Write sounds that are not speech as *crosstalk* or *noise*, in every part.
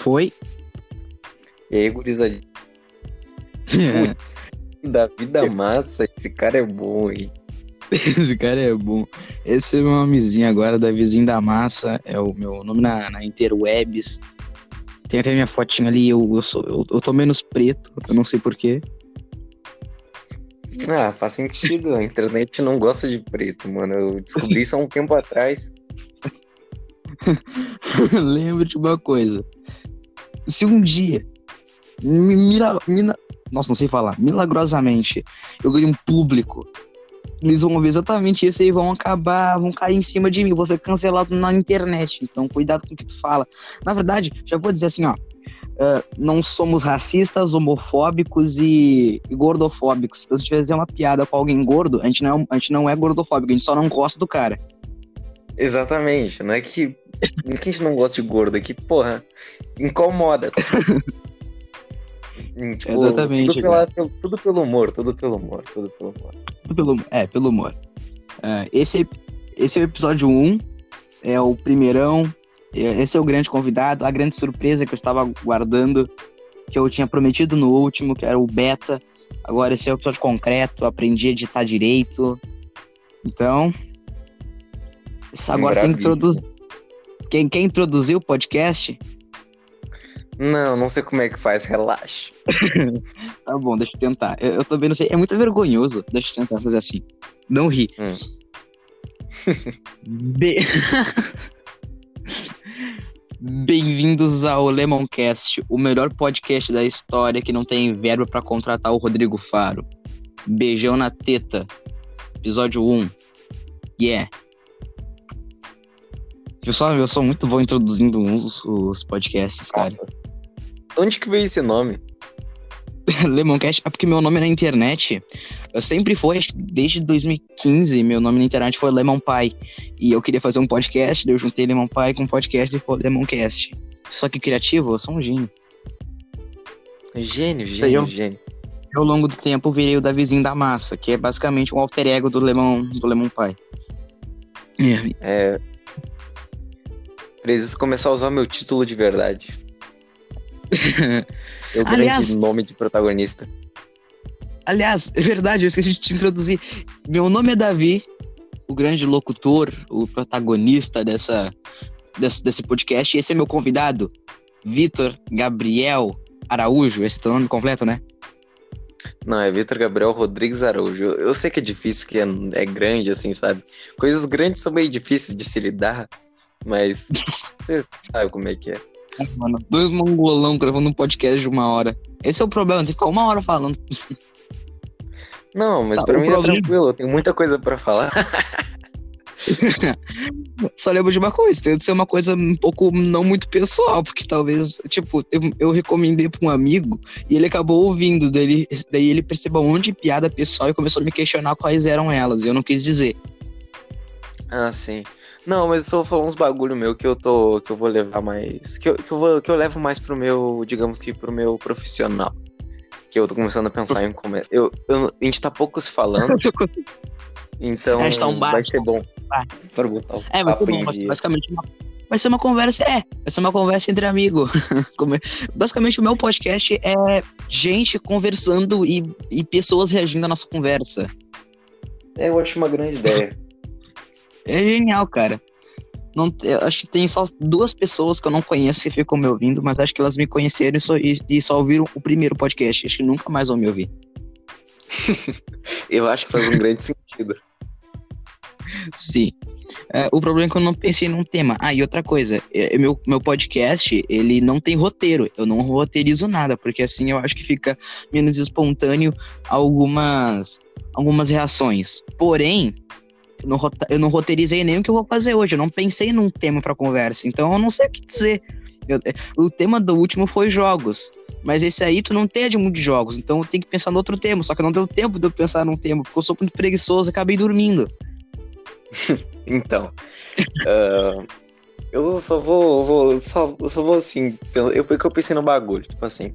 Foi? E aí, gurizadinha? Putz, *laughs* da Massa, esse cara é bom, hein? Esse cara é bom. Esse é meu nomezinho agora, Davizinho da Massa. É o meu nome na, na Interwebs. Tem até minha fotinha ali, eu, eu, sou, eu, eu tô menos preto, eu não sei porquê. Ah, faz sentido. A internet não gosta de preto, mano. Eu descobri isso há um tempo atrás. *laughs* Lembro de uma coisa. Se um dia, mi- mira, mina- nossa, não sei falar, milagrosamente, eu ganho um público, eles vão ver exatamente isso e vão acabar, vão cair em cima de mim, vou ser cancelado na internet. Então, cuidado com o que tu fala. Na verdade, já vou dizer assim, ó. ah, não somos racistas, homofóbicos e, e gordofóbicos. Se gente fizer uma piada com alguém gordo, a gente, não é, a gente não é gordofóbico, a gente só não gosta do cara. Exatamente. Não é que, não é que a gente não gosta de gordo, é que, porra, incomoda. Hum, tipo, Exatamente, Tudo, pela- pelo- tudo pelo humor, tudo pelo humor, tudo pelo humor. Tudo pelo, é, pelo humor. Ah, esse, esse é o episódio 1, é o primeirão. é- Esse é o grande convidado, a grande surpresa que eu estava guardando, que eu tinha prometido no último, que era o beta. Agora esse é o episódio concreto, aprendi a editar direito. Então. Isso Agora tem que introduzir. Quem, quem introduziu o podcast? Não, não sei como é que faz, relaxa. *laughs* Tá bom, deixa eu tentar. Eu, eu também não sei. É muito vergonhoso. Deixa eu tentar fazer assim. Não ri. Hum. *laughs* Be- *laughs* Bem-vindos ao Lemoncast, o melhor podcast da história que não tem verba pra contratar o Rodrigo Faro. Beijão na teta. Episódio 1. Yeah. Pessoal, eu sou muito bom introduzindo uns os podcasts, cara. Nossa. Onde que veio esse nome? *laughs* Lemoncast é porque meu nome na internet eu sempre foi, desde 2015, meu nome na internet foi Lemon Pie. E eu queria fazer um podcast, daí eu juntei Lemon Pie com podcast e ficou Lemoncast. Só que criativo, eu sou um gênio. Gênio, eu. gênio, gênio. E ao longo do tempo eu virei o Davizinho da Massa, que é basicamente um alter ego do Lemon, do Lemon Pie. É, É. Preciso começar a usar meu título de verdade. *laughs* Meu Aliás- grande nome de protagonista. Aliás, é verdade, eu esqueci de te introduzir. Meu nome é Davi, o grande locutor, o protagonista dessa, desse, desse podcast. E esse é meu convidado, Vitor Gabriel Araújo. Esse é teu nome completo, né? Não, é Vitor Gabriel Rodrigues Araújo. Eu, eu sei que é difícil, que é, é grande, assim, sabe? Coisas grandes são meio difíceis de se lidar, mas *laughs* você sabe como é que é. Mano, dois mongolão gravando um podcast de uma hora. Esse é o problema, tem que ficar uma hora falando. Não, mas Tá, pra mim problema- é tranquilo, eu tenho muita coisa pra falar. *laughs* Só lembro de uma coisa, tem que ser uma coisa um pouco não muito pessoal, porque talvez, tipo, eu, eu recomendei pra um amigo e ele acabou ouvindo, daí ele, daí ele percebeu um monte de piada pessoal e começou a me questionar quais eram elas, e eu não quis dizer. Ah, sim. Não, mas eu só vou falar uns bagulho meu que eu tô. que eu vou levar mais. Que eu, que eu, vou, que eu levo mais pro meu, digamos que pro meu profissional. Que eu tô começando a pensar em como é. Eu, eu- a gente tá pouco se falando, *laughs* então gente tá um vai ser bom. Bar. Botar o É, vai ser bom, dia. basicamente uma, vai ser uma conversa, é, vai ser uma conversa entre amigos. *laughs* É- basicamente o meu podcast é gente conversando e, e pessoas reagindo à nossa conversa. É, eu acho uma grande ideia. É genial, cara. Não, acho que tem só duas pessoas que eu não conheço que ficam me ouvindo, mas acho que elas me conheceram e só, e, e só ouviram o primeiro podcast. Acho que nunca mais vão me ouvir. *laughs* Eu acho que faz um grande sentido. Sim. É, o problema é que eu não pensei num tema. Ah, e outra coisa, é, meu, meu podcast, ele não tem roteiro. Eu não roteirizo nada, porque assim eu acho que fica menos espontâneo algumas, algumas reações. Porém, não, eu não roteirizei nem o que eu vou fazer hoje. Eu não pensei num tema pra conversa, então eu não sei o que dizer. Eu- é, o tema do último foi jogos. Mas esse aí tu não tem de muito jogos, então eu tenho que pensar no outro tema. Só que não deu tempo de eu pensar num tema, porque eu sou muito preguiçoso acabei dormindo. *laughs* Então. ah, eu só vou. vou- só, só vou assim. Eu, porque eu pensei no bagulho. Tipo assim.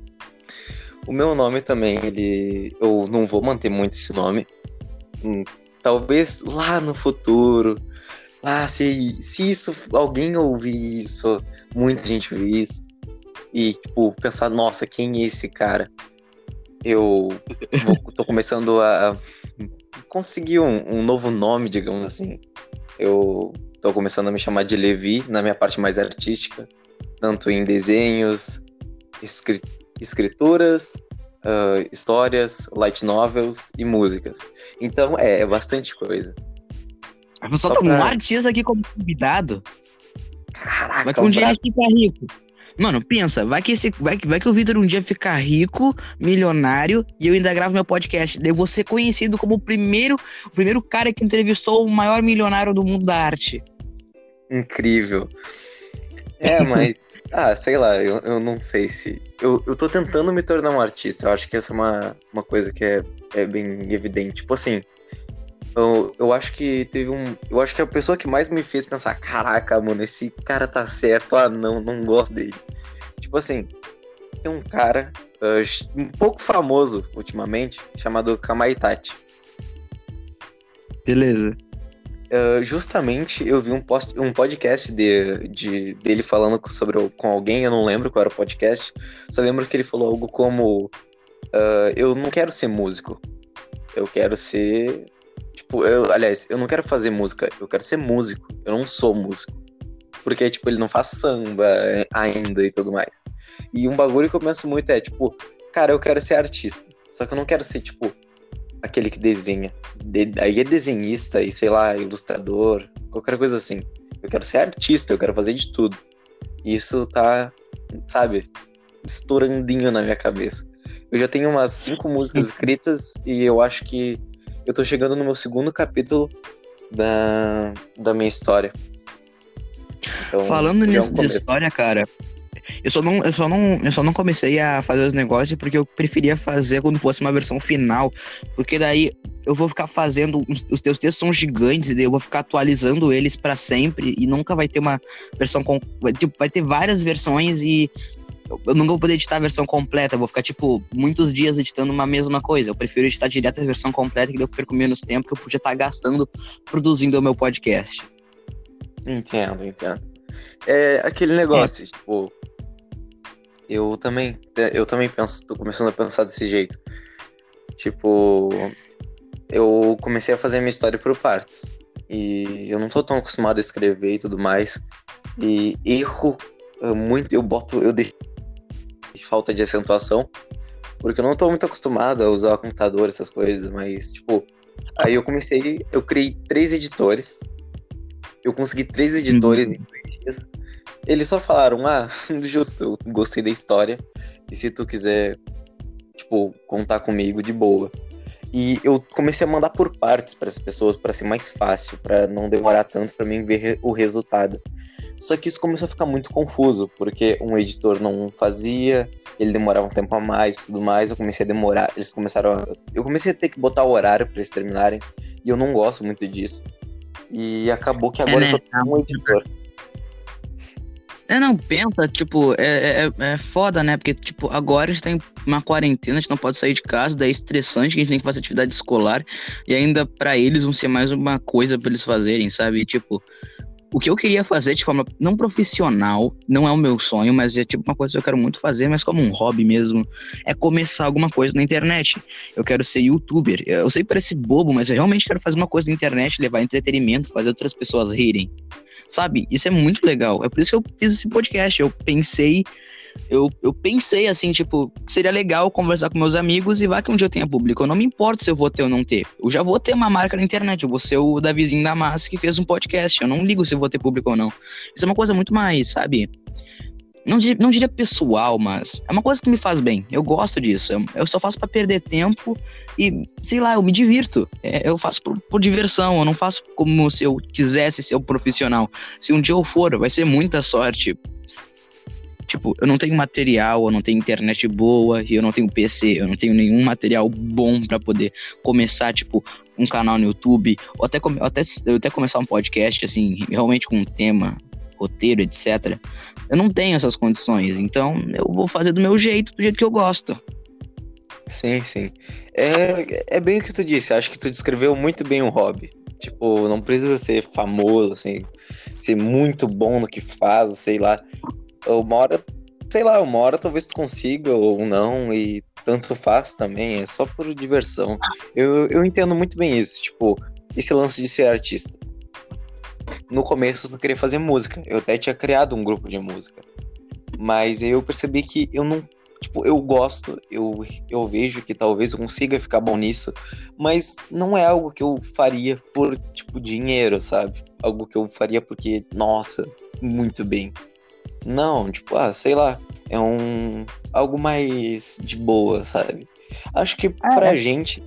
O meu nome também, ele. Eu não vou manter muito esse nome. Talvez lá no futuro. Lá, se, se isso. Alguém ouvir isso. Muita gente ouvir isso. e, tipo, pensar, nossa, quem é esse cara? Eu vou, tô *laughs* começando a conseguir um, um novo nome, digamos assim. Eu tô começando a me chamar de Levi na minha parte mais artística, tanto em desenhos, escri escrituras, uh, histórias, light novels e músicas. Então, é, é bastante coisa. Só, Só tá pra... um artista aqui como convidado. Caraca, Vai que um dia ele fica rico. Mano, pensa, vai que, esse, vai, vai que o Vitor um dia ficar rico, milionário, e eu ainda gravo meu podcast. Eu vou ser conhecido como o primeiro, o primeiro cara que entrevistou o maior milionário do mundo da arte. Incrível. É, mas. ah, sei lá, eu, eu não sei se. Eu, eu tô tentando me tornar um artista. Eu acho que essa é uma, uma coisa que é, é bem evidente. Tipo assim, eu, eu acho que teve um. Eu acho que a pessoa que mais me fez pensar, caraca, mano, esse cara tá certo, ah não, não gosto dele. Tipo assim, tem um cara uh, um pouco famoso ultimamente, chamado Kamaitachi. Beleza. Uh, justamente eu vi um, post, um podcast de, de, dele falando sobre, com alguém, eu não lembro qual era o podcast, só lembro que ele falou algo como: uh, Eu não quero ser músico, eu quero ser Tipo, eu, aliás, eu não quero fazer música, eu quero ser músico. Eu não sou músico. Porque, tipo, ele não faz samba ainda e tudo mais. E um bagulho que eu penso muito é, tipo, cara, eu quero ser artista. Só que eu não quero ser, tipo, aquele que desenha. De, aí é desenhista e, sei lá, ilustrador, qualquer coisa assim. Eu quero ser artista, eu quero fazer de tudo. E isso tá, sabe, estourandinho na minha cabeça. Eu já tenho umas cinco músicas escritas e eu acho que eu tô chegando no meu segundo capítulo da, da minha história. Então, Falando é nisso de história, cara, eu só, não, eu, só não, eu só não comecei a fazer os negócios porque eu preferia fazer quando fosse uma versão final. Porque daí eu vou ficar fazendo. Os teus textos são gigantes, e daí eu vou ficar atualizando eles para sempre. E nunca vai ter uma versão. Com, vai, tipo, vai ter várias versões e eu nunca vou poder editar a versão completa, eu vou ficar, tipo, muitos dias editando uma mesma coisa. Eu prefiro editar direto a versão completa, que eu perco menos tempo que eu podia estar gastando produzindo o meu podcast. Entendo, entendo. É aquele negócio, é. tipo. Eu também, eu também penso, tô começando a pensar desse jeito. Tipo, eu comecei a fazer minha história por partes. E eu não tô tão acostumado a escrever e tudo mais. E erro muito, eu boto, eu deixo falta de acentuação, porque eu não tô muito acostumado a usar o computador, essas coisas, mas, tipo, aí eu comecei, eu criei três editores, eu consegui três editores uhum. Eles só falaram, ah, *laughs* justo, eu gostei da história, e se tu quiser, tipo, contar comigo, de boa. E eu comecei a mandar por partes para as pessoas para ser mais fácil, para não demorar tanto para mim ver o resultado. Só que isso começou a ficar muito confuso, porque um editor não fazia, ele demorava um tempo a mais e tudo mais. Eu comecei a demorar, eles começaram a... Eu comecei a ter que botar o horário para eles terminarem, e eu não gosto muito disso. E acabou que agora é, né? eu só tenho um editor. É, não, pensa, tipo, é, é, é foda, né? Porque, tipo, agora a gente tem uma quarentena, a gente não pode sair de casa, daí é estressante, a gente tem que fazer atividade escolar, e ainda para eles vão ser mais uma coisa para eles fazerem, sabe? Tipo, o que eu queria fazer de forma não profissional, não é o meu sonho, mas é tipo uma coisa que eu quero muito fazer, mas como um hobby mesmo, é começar alguma coisa na internet. Eu quero ser youtuber. Eu sei que parece bobo, mas eu realmente quero fazer uma coisa na internet, levar entretenimento, fazer outras pessoas rirem. Sabe? Isso é muito legal. É por isso que eu fiz esse podcast. Eu pensei eu, eu pensei assim, tipo, seria legal conversar com meus amigos e vai que um dia eu tenha público. Eu não me importo se eu vou ter ou não ter. Eu já vou ter uma marca na internet. Eu vou ser o Davizinho da Massa que fez um podcast. Eu não ligo se eu vou ter público ou não. Isso é uma coisa muito mais, sabe? Não, não diria pessoal, mas é uma coisa que me faz bem. Eu gosto disso. Eu, eu só faço para perder tempo e, sei lá, eu me divirto. É, eu faço por, por, diversão. Eu não faço como se eu quisesse ser um profissional. Se um dia eu for, vai ser muita sorte Tipo, eu não tenho material, eu não tenho internet boa, e eu não tenho PC, eu não tenho nenhum material bom para poder começar, tipo, um canal no YouTube, ou até, até, até começar um podcast, assim, realmente com um tema, roteiro, etc. Eu não tenho essas condições, então eu vou fazer do meu jeito, do jeito que eu gosto. Sim, sim. É, é bem o que tu disse, acho que tu descreveu muito bem o hobby. Tipo, não precisa ser famoso, assim, ser muito bom no que faz, sei lá uma hora sei lá, uma hora talvez tu consiga ou não, e tanto faz também, é só por diversão. Eu, eu entendo muito bem isso, tipo, esse lance de ser artista. No começo eu só queria fazer música, eu até tinha criado um grupo de música. Mas aí eu percebi que eu não. Tipo, eu gosto, eu, eu vejo que talvez eu consiga ficar bom nisso, mas não é algo que eu faria por, tipo, dinheiro, sabe? Algo que eu faria porque, nossa, muito bem. Não, tipo, ah, sei lá, é um algo mais de boa, sabe? Acho que ah, pra é. gente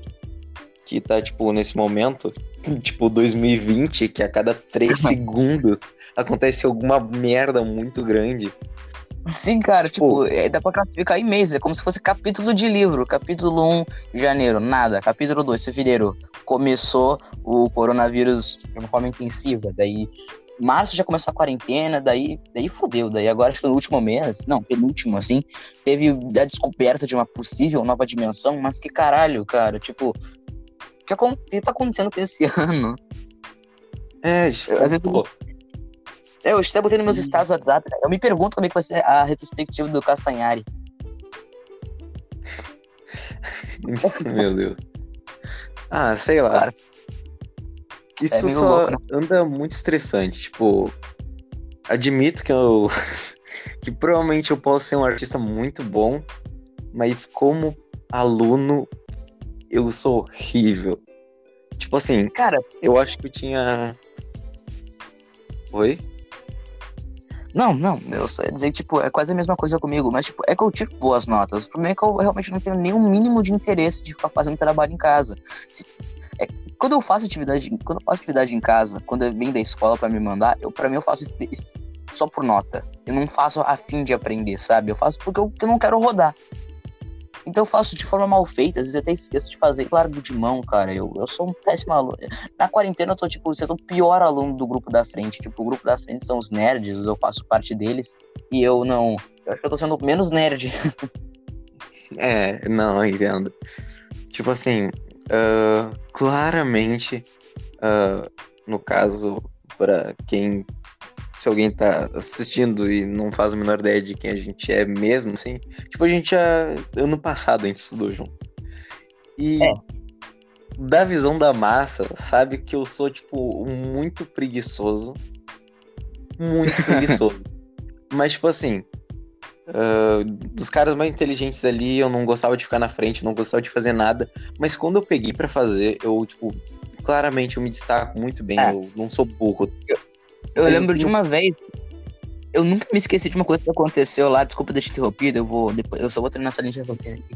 que tá, tipo, nesse momento, *clears throat* tipo, 2020, que a cada três segundos acontece alguma merda muito grande. Sim, cara, tipo, tipo é, dá pra classificar em meses, é como se fosse capítulo de livro. Capítulo 1, janeiro, nada. Capítulo 2, fevereiro, começou o coronavírus de uma forma intensiva. Daí, março já começou a quarentena, daí, daí fodeu. Daí agora, acho que no último mês, não, penúltimo, assim, teve a descoberta de uma possível nova dimensão, mas que caralho, cara, tipo, o que, o que tá acontecendo com esse *laughs* ano? É, tipo, é, eu até botei nos meus estados do WhatsApp. Eu me pergunto como é que vai ser a retrospectiva do Castanhari. *laughs* Meu Deus. Ah, sei lá. Claro. Isso é só louco, né? anda muito estressante. Tipo, admito que eu. *laughs* que provavelmente eu posso ser um artista muito bom, mas como aluno, eu sou horrível. Tipo assim, cara, eu acho que eu tinha. Oi? Não, não, eu só ia dizer, tipo, é quase a mesma coisa comigo, mas, tipo, é que eu tiro boas notas. O problema é que eu realmente não tenho nenhum mínimo de interesse de ficar fazendo trabalho em casa. Se, é, quando eu faço atividade, quando eu faço atividade em casa, quando eu venho da escola para me mandar, eu, para mim eu faço só por nota. Eu não faço a fim de aprender, sabe? Eu faço porque eu, porque eu não quero rodar. Então eu faço de forma mal feita, às vezes até esqueço de fazer, largo de mão, cara. Eu, eu sou um péssimo aluno. Na quarentena eu tô, tipo, sendo o pior aluno do grupo da frente. Tipo, o grupo da frente são os nerds, eu faço parte deles. E eu não. Eu acho que eu tô sendo menos nerd. *laughs* é, não, entendo. Tipo assim, uh, claramente, uh, no caso, para quem se alguém tá assistindo e não faz a menor ideia de quem a gente é mesmo, assim. Tipo, a gente já. Ano passado a gente estudou junto. E é. da visão da massa, sabe que eu sou, tipo, muito preguiçoso. Muito *laughs* preguiçoso. Mas, tipo assim. Uh, dos caras mais inteligentes ali, eu não gostava de ficar na frente, não gostava de fazer nada. Mas quando eu peguei para fazer, eu, tipo, claramente eu me destaco muito bem. É. Eu não sou burro. Eu, eu lembro de uma vez. Eu nunca me esqueci de uma coisa que aconteceu lá. Desculpa deixar interrompido, eu vou. Depois, eu só vou terminar essa linha de raciocínio aqui.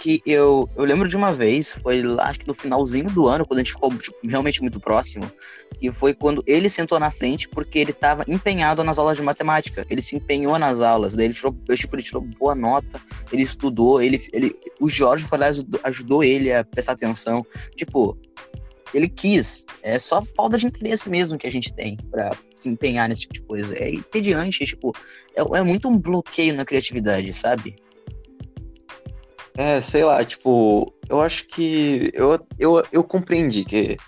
Que eu, eu lembro de uma vez, foi lá, acho que no finalzinho do ano, quando a gente ficou tipo, realmente muito próximo, que foi quando ele sentou na frente porque ele estava empenhado nas aulas de matemática. Ele se empenhou nas aulas, daí ele tirou, tipo, ele tirou boa nota, ele estudou, ele, ele, o Jorge foi lá, ajudou ele a prestar atenção. Tipo, ele quis. É só falta de interesse mesmo que a gente tem para se empenhar nesse tipo de coisa. É entediante, tipo, é, é muito um bloqueio na criatividade, sabe? É, sei lá, tipo, eu acho que eu, eu, eu compreendi que,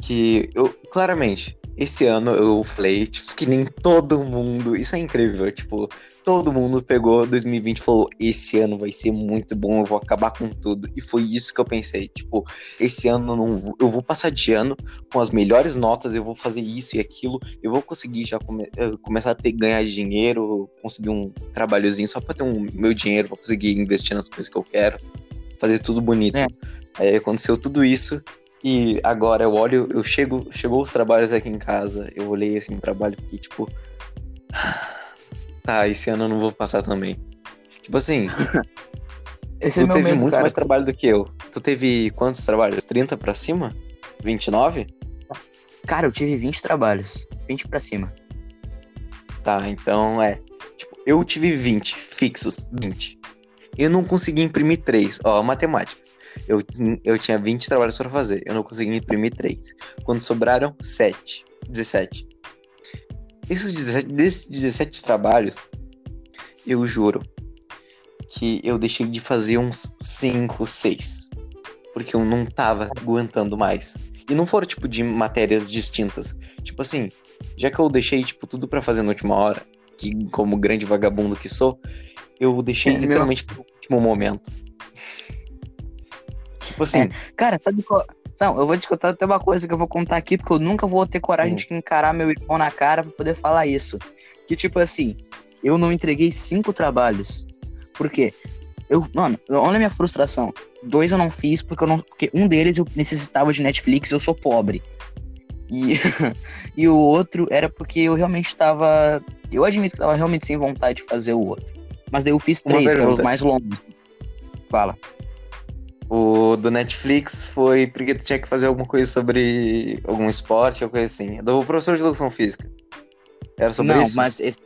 que eu, claramente, esse ano eu falei, tipo, que nem todo mundo, isso é incrível, tipo, todo mundo pegou 2020 e falou: esse ano vai ser muito bom, eu vou acabar com tudo. E foi isso que eu pensei. Tipo, esse ano eu não vou, eu vou passar de ano com as melhores notas, eu vou fazer isso e aquilo, eu vou conseguir já come, eh, começar a ter, ganhar dinheiro, conseguir um trabalhozinho só pra ter um meu dinheiro, pra conseguir investir nas coisas que eu quero, fazer tudo bonito. É. Aí aconteceu tudo isso. E agora eu olho, eu chego, chegou os trabalhos aqui em casa, eu olhei assim o trabalho e tipo *sighs* tá, esse ano eu não vou passar também. Tipo assim. *laughs* Esse é tu é teve medo, muito cara. mais trabalho do que eu. Tu teve quantos trabalhos? 30 pra cima? 29? Cara, eu tive 20 trabalhos. 20 pra cima. Tá, então é. Tipo, eu tive 20 fixos. 20. Eu não consegui imprimir 3. Ó, matemática. Eu, eu tinha 20 trabalhos para fazer. Eu não consegui imprimir 3. Quando sobraram, 7. 17. Esses 17, desses 17 trabalhos, eu juro que eu deixei de fazer uns 5, 6. Porque eu não tava aguentando mais. E não foram, tipo, de matérias distintas. Tipo assim, já que eu deixei, tipo, tudo para fazer na última hora, que como grande vagabundo que sou, eu deixei É, meu- literalmente pro último momento. Tipo assim, É. Cara, sabe qual. Não, eu vou te contar até uma coisa que eu vou contar aqui, porque eu nunca vou ter coragem Hum. de encarar meu irmão na cara pra poder falar isso. Que tipo assim, eu não entreguei cinco trabalhos. Por quê? Eu, mano, olha a minha frustração. Dois eu não fiz porque eu não. Porque um deles eu necessitava de Netflix eu sou pobre. E, *laughs* e o outro era porque eu realmente tava. Eu admito que eu tava realmente sem vontade de fazer o outro. Mas daí eu fiz Uma três, que eram os mais longos. Fala. O do Netflix foi porque tu tinha que fazer alguma coisa sobre algum esporte, alguma coisa assim. Do professor de educação física. Era sobre não, isso? mas esse,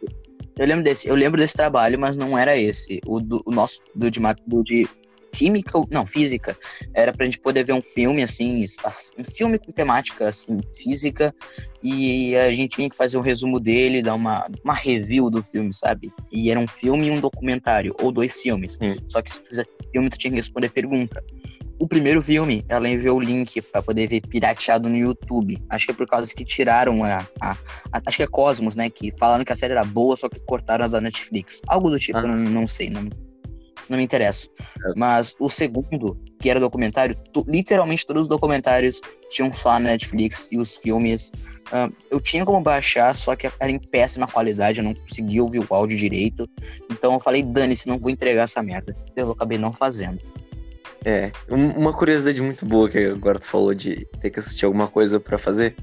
eu lembro desse, eu lembro desse trabalho, mas não era esse. O, do, o nosso do de, do de química, não, física, era pra gente poder ver um filme assim, um filme com temática assim, física, e a gente tinha que fazer um resumo dele, dar uma, uma review do filme, sabe? E era um filme e um documentário, ou dois filmes. Sim. Só que se tu fizesse filme, tu tinha que responder pergunta. O primeiro filme, ela enviou o link pra poder ver pirateado no YouTube. Acho que é por causa que tiraram a, a, a- acho que é Cosmos, né? Que falaram que a série era boa, só que cortaram a da Netflix. Algo do tipo, Ah. não, não sei, não, não me interessa. É. Mas o segundo, que era documentário, tu- literalmente todos os documentários tinham só na Netflix e os filmes. ah, eu tinha como baixar, só que era em péssima qualidade, eu não conseguia ouvir o áudio direito. Então eu falei, dane-se, não vou entregar essa merda. Eu acabei não fazendo. É, um- uma curiosidade muito boa que agora tu falou de ter que assistir alguma coisa pra fazer.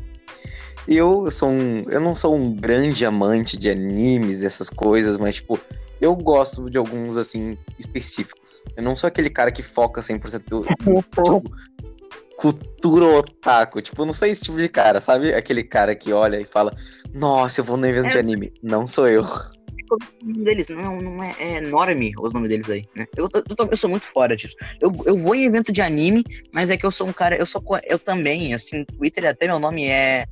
Eu sou um, eu não sou um grande amante de animes, essas coisas, mas tipo, eu gosto de alguns assim específicos. Eu não sou aquele cara que foca 100% do, tipo, cultura otaku, tipo, eu não sou esse tipo de cara, sabe? Aquele cara que olha e fala: "Nossa, eu vou no evento de É. anime". Não sou eu. o nome deles, não, não é, é Norme os nomes deles aí, né? Eu, eu, eu sou muito fora disso. Eu, eu vou em evento de anime, mas é que eu sou um cara, eu sou eu também, assim, no Twitter até meu nome é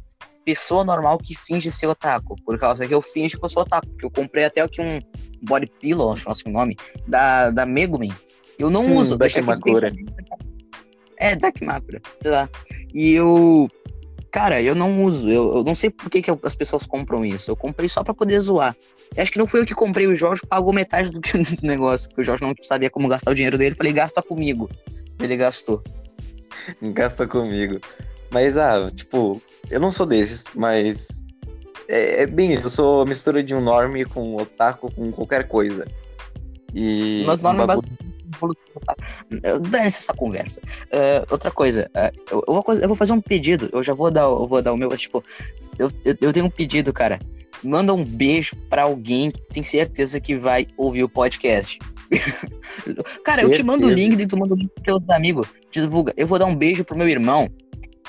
pessoa normal que finge ser otaku, por causa que eu finjo que eu sou otaku, porque eu comprei até aqui um body pillow, acho que é o nome, da, da Megumin. Eu não Hum, uso, deixa aqui Dakimakura. É, Dakimakura, sei lá. E eu Cara, eu não uso. Eu, eu não sei por que, que as pessoas compram isso. Eu comprei só pra poder zoar. Eu acho que não foi eu que comprei, o Jorge pagou metade do, que, *laughs* do negócio, porque o Jorge não sabia como gastar o dinheiro dele. Falei, gasta comigo. Ele gastou. Gasta comigo. Mas, ah, tipo, eu não sou desses, mas. É, é bem isso, eu sou a mistura de um norme com um otaku com qualquer coisa. E. Mas um norma é bagulho- Dane essa conversa. É, outra coisa, é, eu, eu vou, fazer um pedido. Eu já vou dar, eu vou dar o meu. Tipo, eu, eu, eu tenho um pedido, cara. Manda um beijo pra alguém que tem certeza que vai ouvir o podcast. *laughs* cara, eu te mando o Certeza. link e tu manda o link pros teus amigos. Divulga. Eu vou dar um beijo pro meu irmão.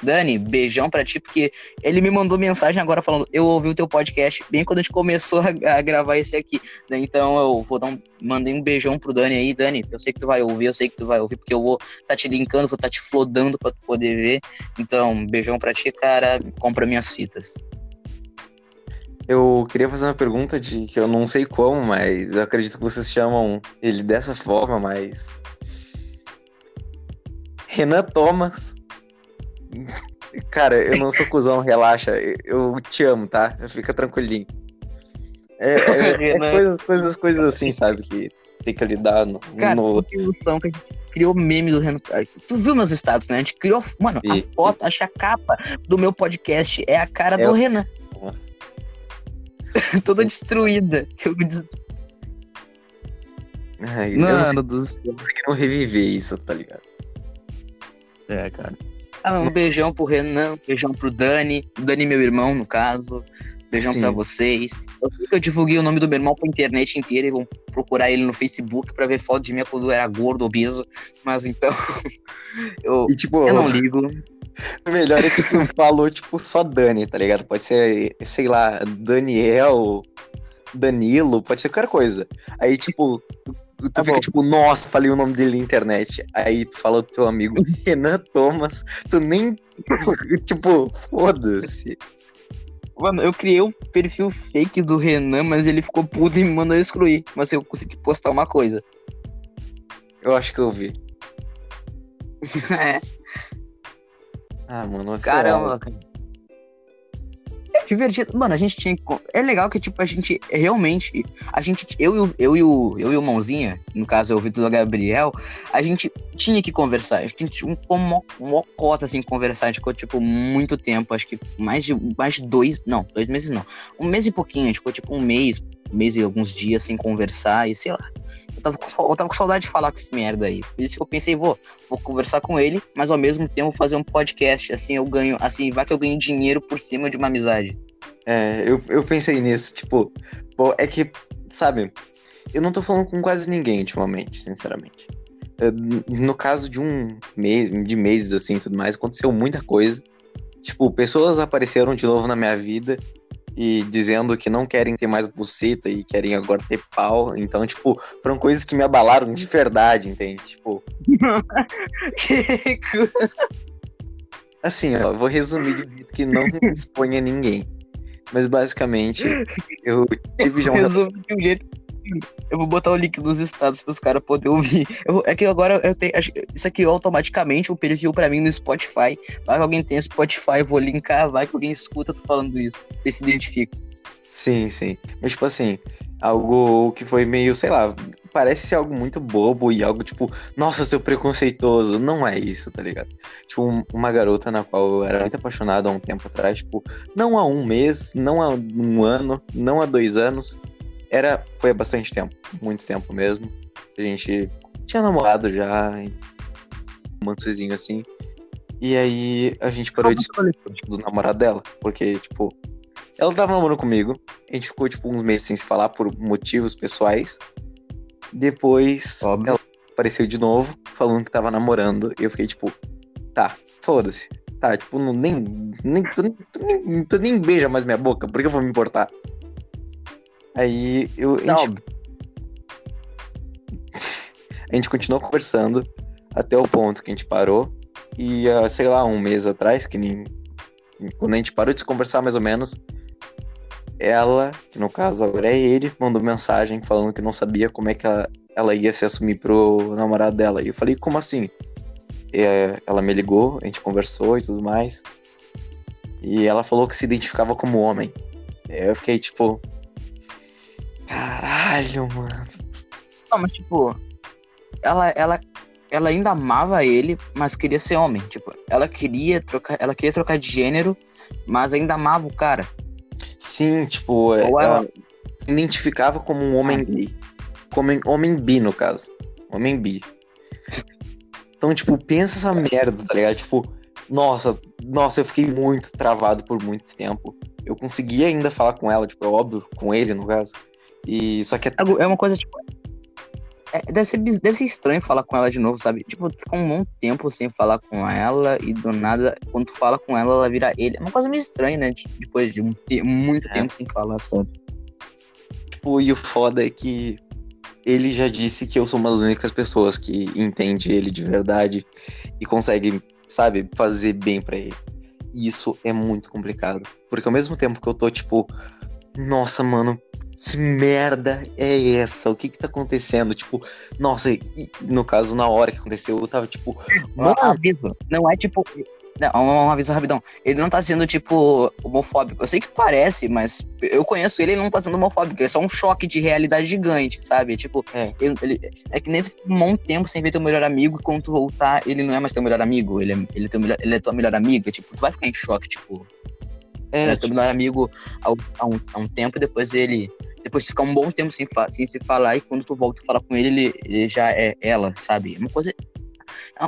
Dani, beijão pra ti, porque ele me mandou mensagem agora falando: Eu ouvi o teu podcast bem quando a gente começou a, a gravar esse aqui. né? Então eu vou dar um. Mandei um beijão pro Dani aí, Dani. Eu sei que tu vai ouvir, eu sei que tu vai ouvir, porque eu vou tá te linkando, vou tá te flodando pra tu poder ver. Então, beijão pra ti, cara. Compra minhas fitas. Eu queria fazer uma pergunta de que eu não sei como, mas eu acredito que vocês chamam ele dessa forma, mas. Renan Thomas. Cara, eu não sou cuzão, relaxa. Eu te amo, tá? Fica tranquilinho. É, é- é Renan. coisas, coisas, coisas assim, sabe? Que tem que lidar no. Cara, no- tem noção que a gente criou meme do Renan. Tu viu meus status, né? A gente criou. Mano, a Vi. foto, acho que a capa do meu podcast é a cara É do o- Renan, Nossa. *laughs* toda destruída. Eu des- Ai, eu não Mano do céu. como reviver isso, tá ligado? É, cara. Ah, um beijão pro Renan, um beijão pro Dani. Dani, meu irmão, no caso. Beijão pra vocês. Eu sei que eu divulguei o nome do meu irmão pra internet inteira e vão procurar ele no Facebook pra ver foto de mim quando eu era gordo, obeso. Mas então. *laughs* eu, E tipo, eu não ligo. O *laughs* melhor é que tu falou, tipo, só Dani, tá ligado? Pode ser, sei lá, Daniel, Danilo, pode ser qualquer coisa. Aí, tipo, tu, Tá fica bom. tipo, nossa, falei o nome dele na internet. Aí tu fala do teu amigo *laughs* Renan Thomas, tu nem, tipo, foda-se. Mano, eu criei um perfil fake do Renan, mas ele ficou puto e me mandou excluir. Mas eu consegui postar uma coisa. Eu acho que eu vi. *laughs* é, Ah, mano, caramba, cara. Divertido. Mano, a gente tinha. É legal que, tipo, a gente realmente. A gente. Eu, eu, eu, e, o, eu e o Mãozinha, no caso, o Vitor Gabriel, a gente tinha que conversar. A gente ficou mó, mó cota, assim, conversar. A gente ficou, tipo, muito tempo. Acho que mais de, mais de dois. Não, dois meses não. Um mês e pouquinho. A gente ficou, tipo, um mês, um mês e alguns dias sem conversar. E sei lá. Eu tava, com, eu tava com saudade de falar com esse merda aí. Por isso que eu pensei, vou, vou conversar com ele, mas ao mesmo tempo fazer um podcast. Assim eu ganho. Assim, vai que eu ganho dinheiro por cima de uma amizade. É, eu, eu pensei nisso, tipo, é que, sabe, eu não tô falando com quase ninguém ultimamente, sinceramente. No caso de um mês, de meses assim tudo mais, aconteceu muita coisa. Tipo, pessoas apareceram de novo na minha vida e dizendo que não querem ter mais buceta e querem agora ter pau. Então, tipo, foram coisas que me abalaram de verdade, entende? Tipo. *laughs* assim, ó, vou resumir de um jeito que não exponha ninguém. Mas basicamente, eu tive já um. De um jeito. Eu vou botar o link nos estados para os caras poderem ouvir. Eu, é que agora eu tenho. Isso aqui automaticamente o perfil para mim no Spotify. Que alguém tem Spotify, vou linkar, vai que alguém escuta tu falando isso. E se identifica. Sim, sim. Mas, tipo assim, algo que foi meio, sei lá, parece ser algo muito bobo e algo tipo, nossa, seu preconceituoso. Não é isso, tá ligado? Tipo, uma garota na qual eu era muito apaixonado há um tempo atrás, tipo, não há um mês, não há um ano, não há dois anos. Era, foi há bastante tempo, muito tempo mesmo. A gente tinha namorado já, um romancezinho assim. E aí a gente parou de do namorado dela, porque, tipo, ela tava namorando comigo, a gente ficou, tipo, uns meses sem se falar por motivos pessoais. Depois Óbvio. ela apareceu de novo, falando que tava namorando. E eu fiquei tipo, tá, foda-se. Tá, tipo, não, nem, nem, tu, nem, tu nem beija mais minha boca, por que eu vou me importar? Aí eu. A gente, *laughs* a gente continuou conversando até o ponto que a gente parou. E, uh, sei lá, um mês atrás, que nem. Quando a gente parou de se conversar mais ou menos, ela, que no caso agora é ele, mandou mensagem falando que não sabia como é que ela, ela ia se assumir pro namorado dela. E eu falei, como assim? E, é, ela me ligou, a gente conversou e tudo mais. E ela falou que se identificava como homem. Eu fiquei tipo. Caralho, mano. Não, mas tipo. Ela, ela, ela ainda amava ele, mas queria ser homem. Tipo, ela queria trocar, ela queria trocar de gênero, mas ainda amava o cara. Sim, tipo, é, ela... ela se identificava como um homem gay. Como homem bi, no caso. Homem bi. Então, tipo, pensa essa merda, tá ligado? Tipo, nossa, nossa, eu fiquei muito travado por muito tempo. Eu consegui ainda falar com ela, tipo, é óbvio, com ele, no caso. E só que é, é uma coisa, tipo, é, deve, ser, deve ser estranho falar com ela de novo, sabe? Tipo, ficar um bom tempo sem falar com ela e do nada, quando tu fala com ela, ela vira ele. É uma coisa meio estranha, né? Depois de um muito é. tempo sem falar, sabe? Tipo, e o foda é que ele já disse que eu sou uma das únicas pessoas que entende ele de verdade e consegue, sabe, fazer bem para ele. E isso é muito complicado. Porque ao mesmo tempo que eu tô, tipo, nossa, mano, que merda é essa? O que que tá acontecendo? Tipo, nossa, e, no caso, na hora que aconteceu, eu tava tipo. Mano... Aviso. Não é tipo. Não, um aviso rapidão. Ele não tá sendo, tipo, homofóbico. Eu sei que parece, mas eu conheço ele, ele não tá sendo homofóbico. É só um choque de realidade gigante, sabe? Tipo, é, ele, ele, é que nem tu fica um bom tempo sem ver teu melhor amigo e quando tu voltar, ele não é mais teu melhor amigo. Ele é, ele é, teu melhor, ele é tua melhor amiga. Tipo, tu vai ficar em choque, tipo. É, ele é teu melhor amigo há, um, há um tempo e depois ele depois de ficar um bom tempo sem, sem se falar, e quando tu volta e fala com ele, ele, ele já é ela, sabe? É uma coisa.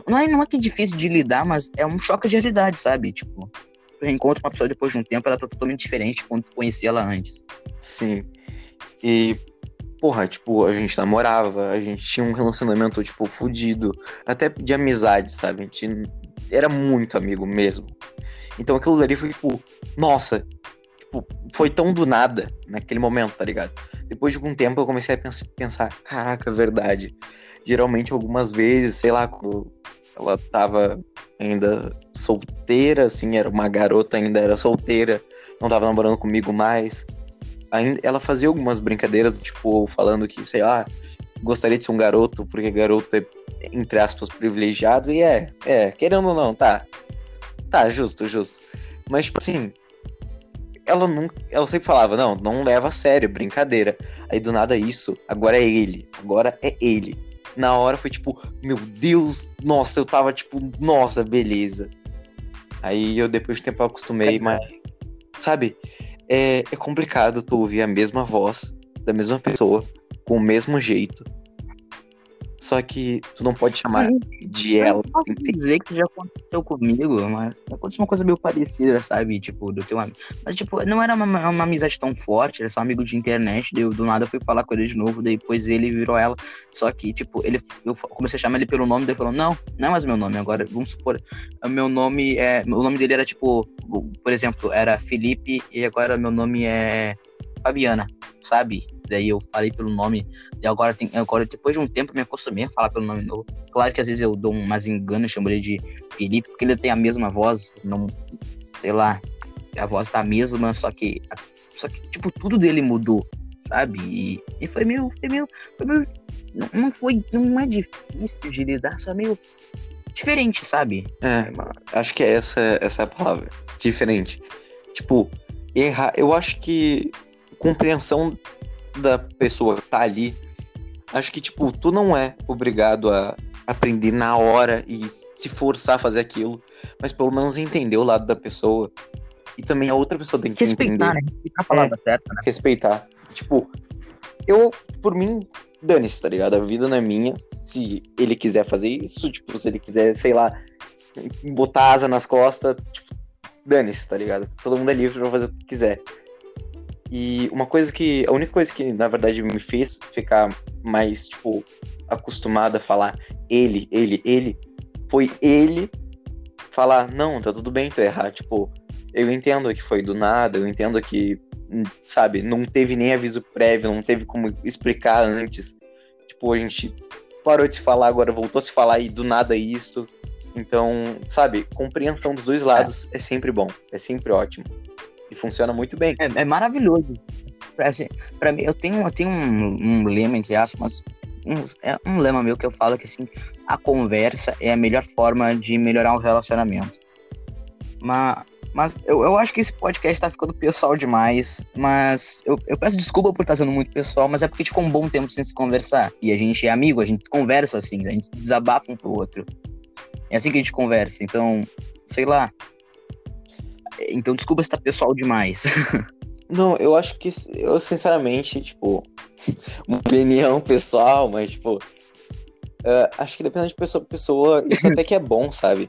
Não é, não é que é difícil de lidar, mas é um choque de realidade, sabe? Tipo, tu reencontra uma pessoa depois de um tempo, ela tá totalmente diferente quando tu conhecia ela antes. Sim. E, porra, tipo, a gente namorava, a gente tinha um relacionamento, tipo, fudido, até de amizade, sabe? A gente era muito amigo mesmo. Então aquilo dali foi, tipo, nossa, tipo, foi tão do nada naquele momento, tá ligado? Depois de algum tempo eu comecei a pensar, pensar caraca, verdade. Geralmente algumas vezes, sei lá, quando ela tava ainda solteira, assim, era uma garota, ainda era solteira, não tava namorando comigo mais. Ainda, ela fazia algumas brincadeiras, tipo, falando que, sei lá, gostaria de ser um garoto, porque garoto é, entre aspas, privilegiado, e é, é, querendo ou não, tá. Tá, justo, justo. Mas, tipo assim, ela nunca. Ela sempre falava, não, não leva a sério, brincadeira. Aí do nada isso, agora é ele. Agora é ele. Na hora foi tipo, meu Deus, nossa, eu tava tipo, nossa, beleza. Aí eu depois de tempo eu acostumei, mas. Sabe? É, é complicado tu ouvir a mesma voz da mesma pessoa, com o mesmo jeito, só que tu não pode chamar de ela. Eu posso dizer que já aconteceu comigo, mas aconteceu uma coisa meio parecida, sabe? Tipo, do teu amigo. Mas, tipo, não era uma, uma amizade tão forte, era só um amigo de internet. Daí, do nada eu fui falar com ele de novo, depois ele virou ela. Só que, tipo, ele, eu comecei a chamar ele pelo nome, daí ele falou: Não, não é mais meu nome. Agora, vamos supor, o meu nome é. O nome dele era, tipo, por exemplo, era Felipe, e agora meu nome é Fabiana, sabe? Daí eu falei pelo nome, e agora, tem, agora depois de um tempo me acostumei a falar pelo nome novo. Claro que às vezes eu dou umas enganos, chamo ele de Felipe, porque ele tem a mesma voz, não, sei lá, a voz tá a mesma, só que, só que tipo, tudo dele mudou, sabe? E, e foi meio, foi meio, foi meio não, não foi, não é difícil de lidar, só meio diferente, sabe? É, acho que é essa, essa é a palavra, diferente. Tipo, errar, eu acho que compreensão da pessoa que tá ali, acho que, tipo, tu não é obrigado a aprender na hora e se forçar a fazer aquilo, mas pelo menos entender o lado da pessoa. E também a outra pessoa tem que respeitar, entender. Né? Respeitar a palavra é, certa, né? Respeitar. Tipo, eu, por mim, dane-se, tá ligado? A vida não é minha. Se ele quiser fazer isso, tipo, se ele quiser, sei lá, botar asa nas costas, tipo, dane-se, tá ligado? Todo mundo é livre pra fazer o que quiser. E uma coisa que. A única coisa que, na verdade, me fez ficar mais, tipo, acostumado a falar ele, ele, ele, foi ele falar, não, tá tudo bem tu errar. Tipo, eu entendo que foi do nada, eu entendo que, sabe, não teve nem aviso prévio, não teve como explicar antes. Tipo, a gente parou de se falar, agora voltou a se falar e do nada isso. Então, sabe, compreensão dos dois lados é, é sempre bom, é sempre ótimo. E funciona muito bem. É, é maravilhoso. Assim, pra mim, eu tenho, eu tenho um, um lema, entre aspas, um, é um lema meu que eu falo que assim, a conversa é a melhor forma de melhorar o relacionamento. Mas, mas eu, eu acho que esse podcast tá ficando pessoal demais. Mas eu, eu peço desculpa por estar sendo muito pessoal, mas é porque ficou um bom tempo sem se conversar. E a gente é amigo, a gente conversa assim, a gente desabafa um pro outro. É assim que a gente conversa. Então, sei lá, então, desculpa se tá pessoal demais. *laughs* Não, eu acho que, eu sinceramente, tipo, uma opinião pessoal, mas, tipo, uh, acho que dependendo de pessoa pra pessoa, isso até que é bom, sabe?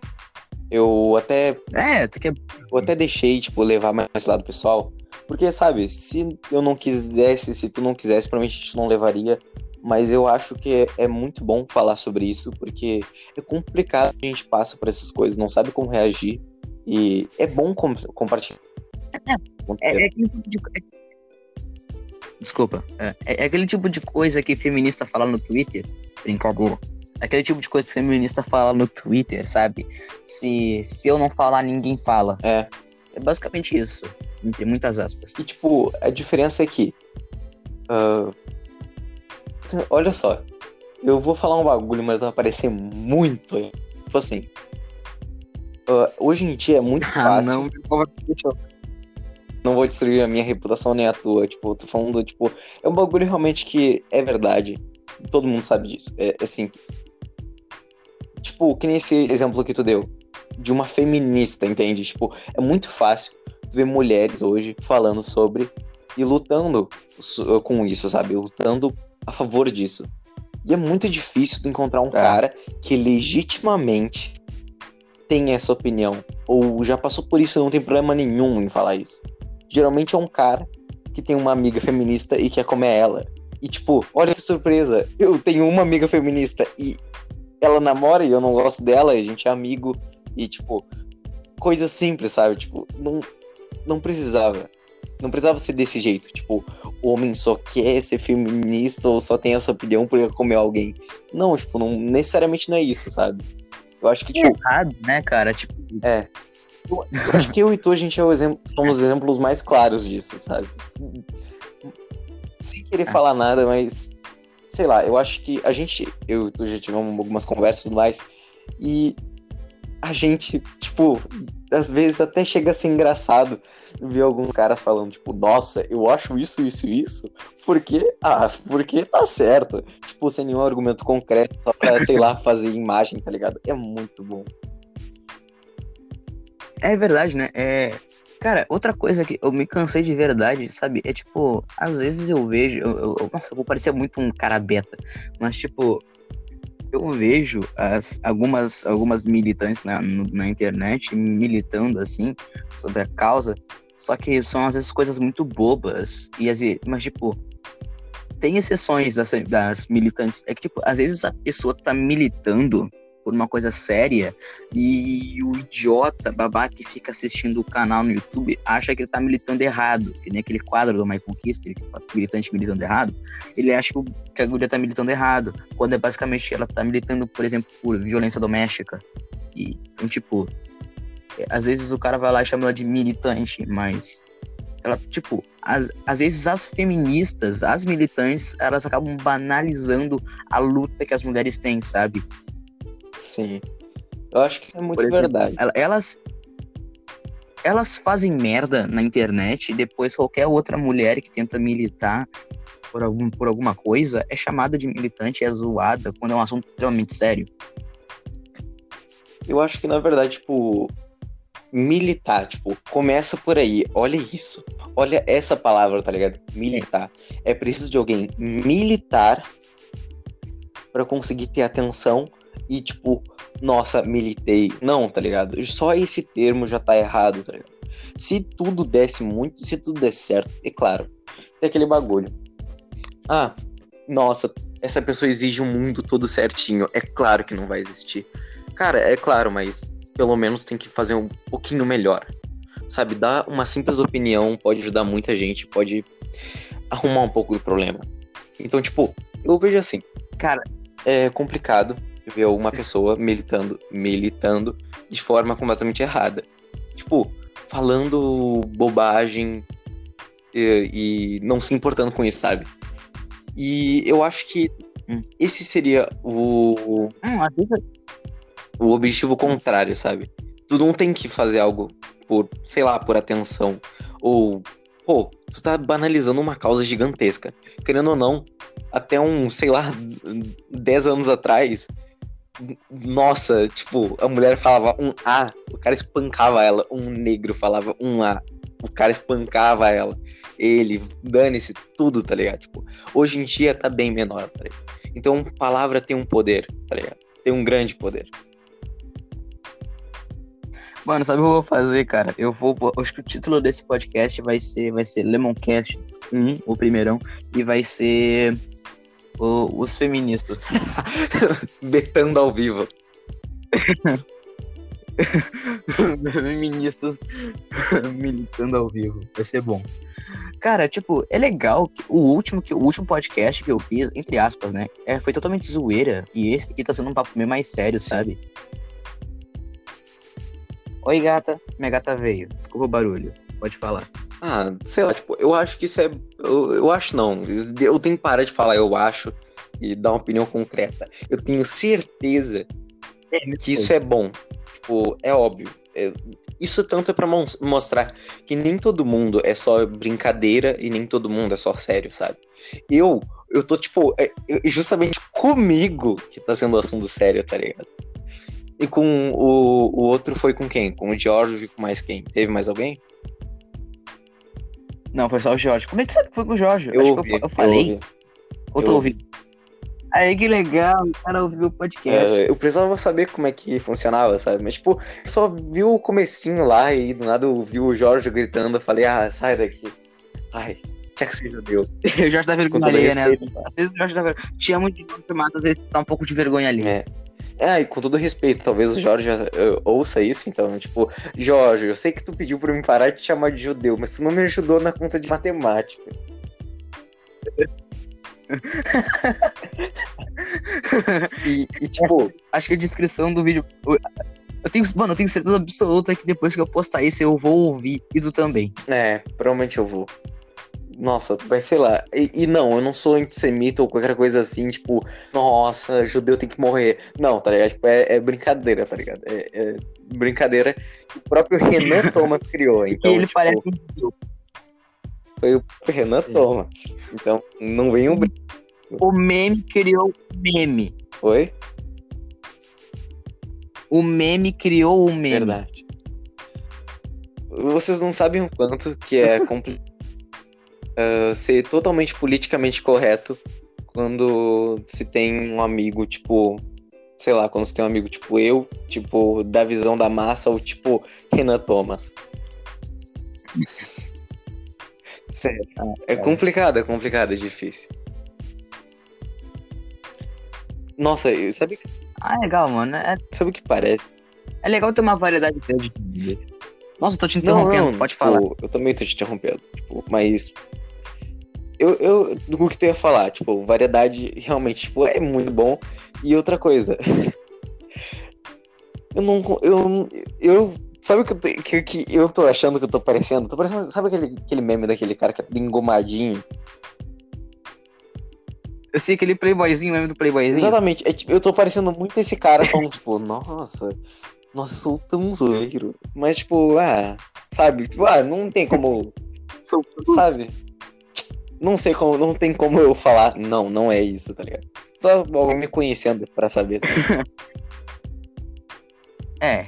Eu até. É, até que é... Eu até deixei, tipo, levar mais lado pessoal. Porque, sabe, se eu não quisesse, se tu não quisesse, provavelmente a gente não levaria. Mas eu acho que é, é muito bom falar sobre isso, porque é complicado a gente passa por essas coisas, não sabe como reagir. E é bom com, compartilhar. É, é, é, aquele tipo de. Desculpa. É, é, aquele tipo de coisa que feminista fala no Twitter. Brincadeira. É aquele tipo de coisa que feminista fala no Twitter, sabe? Se, se eu não falar, ninguém fala. É. É basicamente isso. Entre muitas aspas. E, tipo, a diferença é que. Uh, olha só. Eu vou falar um bagulho, mas vai parecer muito. Tipo assim. Uh, hoje em dia é muito fácil. Ah, não, não vou destruir a minha reputação nem a tua. Tipo, tô falando, tipo, é um bagulho realmente que é verdade. Todo mundo sabe disso. É, é simples. Tipo, que nem esse exemplo que tu deu. De uma feminista, entende? Tipo, é muito fácil tu ver mulheres hoje falando sobre e lutando com isso, sabe? Lutando a favor disso. E é muito difícil tu encontrar um é. cara que legitimamente tem essa opinião, ou já passou por isso não tem problema nenhum em falar isso. Geralmente é um cara que tem uma amiga feminista e quer comer ela. E tipo, olha que surpresa, eu tenho uma amiga feminista e ela namora e eu não gosto dela, e a gente é amigo e tipo, coisa simples, sabe? Tipo, não, não precisava. Não precisava ser desse jeito, tipo, homem só quer ser feminista ou só tem essa opinião porque comer alguém. Não, tipo, não necessariamente não é isso, sabe? Eu acho que, tipo. Errado, né, cara? Tipo. É. Eu, acho que eu e tu, a gente é exemplo, somos os exemplos mais claros disso, sabe? Sem querer é. falar nada, mas. Sei lá, eu acho que a gente. Eu e tu já tivemos algumas conversas mais. E. A gente, tipo. Às vezes até chega a ser engraçado ver alguns caras falando, tipo, nossa, eu acho isso, isso, isso, porque, ah, porque tá certo. Tipo, sem nenhum argumento concreto, só pra, sei lá, fazer imagem, tá ligado? É muito bom. É verdade, né? É... Cara, outra coisa que eu me cansei de verdade, sabe? É tipo, às vezes eu vejo. Eu, eu, nossa, eu vou parecer muito um cara beta, mas tipo, eu vejo as, algumas, algumas militantes na, na internet militando assim sobre a causa, só que são às vezes coisas muito bobas. E às vezes, mas tipo, tem exceções das, das militantes. É que, tipo, às vezes a pessoa tá militando por uma coisa séria e o idiota babaca que fica assistindo o canal no YouTube acha que ele tá militando errado, que nem aquele quadro do My Conquista, ele, militante militando errado, ele acha que a guria tá militando errado, quando é basicamente ela tá militando, por exemplo, por violência doméstica. E, então, tipo, às vezes o cara vai lá e chama ela de militante, mas ela, tipo, às, às vezes as feministas, as militantes, elas acabam banalizando a luta que as mulheres têm, sabe? Sim. Eu acho que é muito exemplo, verdade. Elas, elas fazem merda na internet e depois qualquer outra mulher que tenta militar por, algum, por alguma coisa é chamada de militante, é zoada quando é um assunto extremamente sério. Eu acho que na verdade, tipo, militar, tipo, começa por aí. Olha isso. Olha essa palavra, tá ligado? Militar. É preciso de alguém militar para conseguir ter atenção e, tipo, nossa, militei. Não, tá ligado? Só esse termo já tá errado, tá ligado? Se tudo desse muito, se tudo desse certo, é claro, tem aquele bagulho. Ah, nossa, essa pessoa exige um mundo todo certinho. É claro que não vai existir. Cara, é claro, mas pelo menos tem que fazer um pouquinho melhor. Sabe, dar uma simples opinião pode ajudar muita gente, pode arrumar um pouco do problema. Então, tipo, eu vejo assim. Cara, é complicado ver uma pessoa militando, militando de forma completamente errada. Tipo, falando bobagem e, e não se importando com isso, sabe? E eu acho que hum. esse seria o. Hum, o objetivo contrário, sabe? Tu não tem que fazer algo por, sei lá, por atenção. Ou, pô, tu tá banalizando uma causa gigantesca. Querendo ou não, até um, sei lá, 10 anos atrás, nossa, tipo, a mulher falava um A, o cara espancava ela. Um negro falava um A, o cara espancava ela. Ele, dane-se, tudo, tá ligado? Tipo, hoje em dia tá bem menor, tá ligado? Então, palavra tem um poder, tá ligado? Tem um grande poder. Mano, sabe o que eu vou fazer, cara? Eu vou. Acho que o título desse podcast vai ser, vai ser Lemoncast 1, o primeirão, e vai ser o, os feministas. *laughs* Betando ao vivo. *laughs* feministas *laughs* militando ao vivo. Vai ser bom. Cara, tipo, é legal que o último, que, o último podcast que eu fiz, entre aspas, né? É, foi totalmente zoeira. E esse aqui tá sendo um papo meio mais sério, sabe? Oi, gata. Minha gata veio. Desculpa o barulho. Pode falar. Ah, sei lá, tipo, eu acho que isso é. Eu, eu acho não. Eu tenho que parar de falar eu acho e dar uma opinião concreta. Eu tenho certeza é, que isso é bom. Tipo, é óbvio. É, isso tanto é pra mostrar que nem todo mundo é só brincadeira e nem todo mundo é só sério, sabe? Eu, eu tô, tipo, é, justamente comigo que tá sendo um assunto sério, tá ligado? E com o, o outro foi com quem? Com o George e com mais quem? Teve mais alguém? Não, foi só o Jorge. Como é que sabe que foi com o Jorge? Eu, Acho ouvi, que eu, eu falei. Eu Ou tu ouviu? Aí que legal, o cara ouviu o podcast. É, eu precisava saber como é que funcionava, sabe? Mas, tipo, só viu o comecinho lá e do nada eu vi o Jorge gritando. Eu falei, ah, sai daqui. Ai, tinha que ser judeu. *laughs* o Jorge tá vergonha ali, né? Às vezes o Jorge tá vergonha. Tinha muito de chamado, às vezes tá um pouco de vergonha ali. É. É, e com todo respeito, talvez o Jorge ouça isso, então, tipo, Jorge, eu sei que tu pediu pra mim parar de te chamar de judeu, mas tu não me ajudou na conta de matemática. *laughs* e, e, tipo, acho que a descrição do vídeo. Eu tenho, mano, eu tenho certeza absoluta que depois que eu postar isso eu vou ouvir, e tu também. É, provavelmente eu vou. Nossa, mas sei lá. E, e, não, eu não sou antissemita ou qualquer coisa assim, tipo, nossa, judeu tem que morrer. Não, tá ligado? Tipo, é, é brincadeira, tá ligado? É, é, brincadeira que o próprio Renan *laughs* Thomas criou. Então, ele tipo, parece Foi o próprio Renan Thomas. Então, não vem um. O meme criou o meme. Oi? O meme criou o meme. Verdade. Vocês não sabem o quanto que é complicado *laughs* uh, ser totalmente politicamente correto quando se tem um amigo, tipo, sei lá, quando você tem um amigo tipo eu, tipo, da visão da massa, ou tipo Renan Thomas. *laughs* Sério. É complicado, é complicado, é difícil. Nossa, sabe. Ah, legal, mano. É... Sabe o que parece? É legal ter uma variedade de Nossa, eu tô te interrompendo, não, não, pode tipo, falar. Eu também tô te interrompendo, tipo, mas eu, eu, do que tu ia falar, tipo, variedade realmente, tipo, é muito bom. E outra coisa, *laughs* eu não, eu, eu, sabe o que, que, que eu tô achando que eu tô parecendo? Tô parecendo, sabe aquele, aquele meme daquele cara que é engomadinho? Eu sei aquele playboyzinho, meme do playboyzinho. Exatamente, é, tipo, eu tô parecendo muito esse cara falando, *laughs* tipo, nossa, nossa, sou tão zoeiro. Mas, tipo, ah, sabe, tipo, ah, não tem como, *laughs* sabe? Não sei como, não tem como eu falar, não, não é isso, tá ligado? Só me conhecendo pra saber. Tá *laughs* é.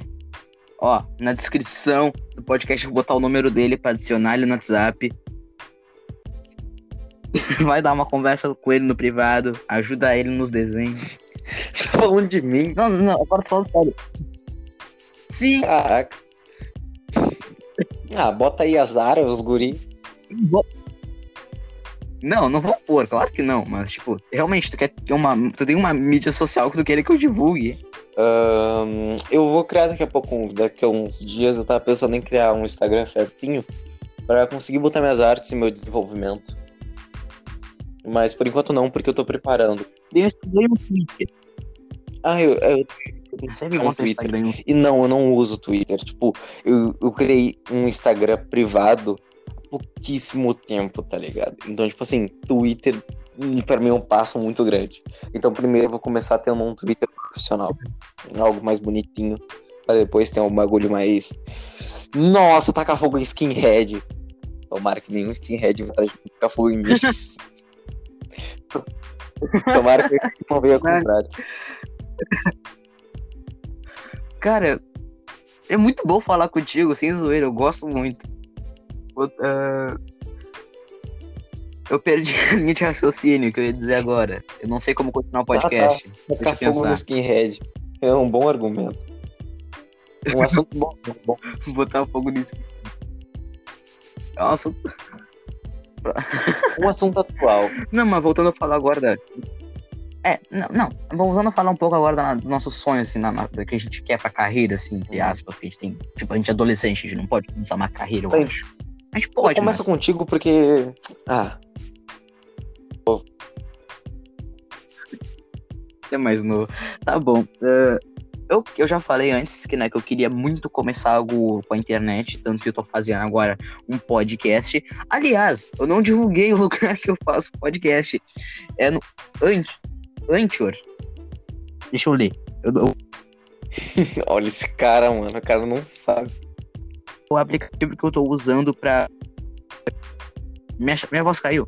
Ó, na descrição do podcast eu vou botar o número dele pra adicionar ele no WhatsApp. *laughs* Vai dar uma conversa com ele no privado, ajuda ele nos desenhos. tá *laughs* falando de mim? Não, não, agora falando sério. Sim. Caraca. Ah, bota aí as áreas, os guri. Não, não vou pôr, claro que não, mas, tipo, realmente, tu quer ter uma. Tu tem uma mídia social que tu quer que eu divulgue. Um, eu vou criar daqui a pouco, daqui a uns dias, eu tava pensando em criar um Instagram certinho para conseguir botar minhas artes e meu desenvolvimento. Mas por enquanto não, porque eu tô preparando. Eu estudei no Twitter. Ah, eu, eu, eu um Twitter. E não, eu não uso Twitter. Tipo, eu, eu criei um Instagram privado pouquíssimo tempo, tá ligado? Então, tipo assim, Twitter para mim é um passo muito grande. Então, primeiro eu vou começar tendo um Twitter profissional, algo mais bonitinho, para depois ter um bagulho mais. Nossa, tacar fogo em skinhead. Tomara que nenhum skinhead vai tacar fogo em mim. *laughs* Tomara que não venha ao contrário. Cara, é muito bom falar contigo, sem zoeira, eu gosto muito. Uh, eu perdi *laughs* a linha de raciocínio que eu ia dizer agora. Eu não sei como continuar o podcast. Ah, tá. fogo no skinhead. É um bom argumento. Um assunto bom. *laughs* bom. Botar fogo nisso. É um assunto. *laughs* um assunto atual. Não, mas voltando a falar agora da. É, não, não. Voltando a falar um pouco agora dos nossos sonhos, assim, na, na, do que a gente quer pra carreira, assim, entre uhum. aspas, que a gente tem. Tipo, a gente é adolescente, a gente não pode começar uma carreira, eu Sim. acho. A gente pode. Começa mas... contigo porque. Ah. É mais novo. Tá bom. Uh, eu, eu já falei antes que, né, que eu queria muito começar algo com a internet, tanto que eu tô fazendo agora um podcast. Aliás, eu não divulguei o *laughs* lugar que eu faço podcast. É no Ant Anchor. Deixa eu ler. Eu, eu... *laughs* Olha esse cara, mano. O cara não sabe o aplicativo que eu estou usando para minha, minha voz caiu.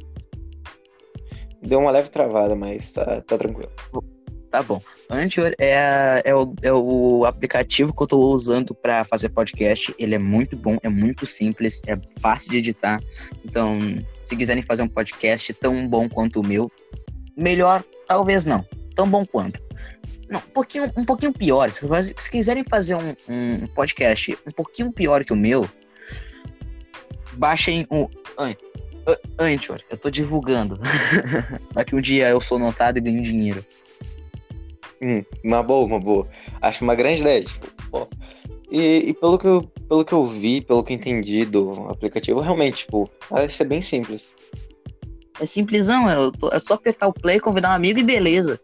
Deu uma leve travada, mas tá, tá tranquilo. Tá bom. Anchor é, é, o, é o aplicativo que eu estou usando para fazer podcast. Ele é muito bom, é muito simples, é fácil de editar. Então, se quiserem fazer um podcast tão bom quanto o meu, melhor, talvez não. Tão bom quanto. Não, um pouquinho, um pouquinho pior. Se, se quiserem fazer um, um, podcast um pouquinho pior que o meu, baixem o Anchor. Eu tô divulgando. *laughs* Daqui um dia eu sou notado e ganho dinheiro. Hum, uma boa, uma boa. Acho uma grande ideia. Tipo, pô. E, e, pelo, que eu, pelo que eu vi, pelo que eu entendi do aplicativo, realmente, tipo, parece ser bem simples. É simplesão, é, tô, é só apertar o play, convidar um amigo e beleza.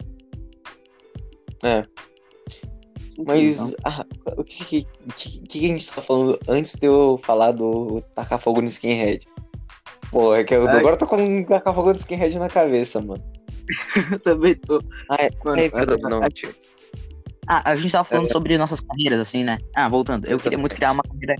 É. Mas ah, o que, que, que, a gente tá falando antes de eu falar do tacar fogo no skinhead? Pô, é que eu Ai. agora tô com um cacafogo de skinhead na cabeça, mano. Eu *laughs* também tô. Ah, é, Mano, é, eu- não. Ah, a gente tava falando É. sobre nossas carreiras, assim, né? Ah, voltando. Eu queria muito criar uma carreira,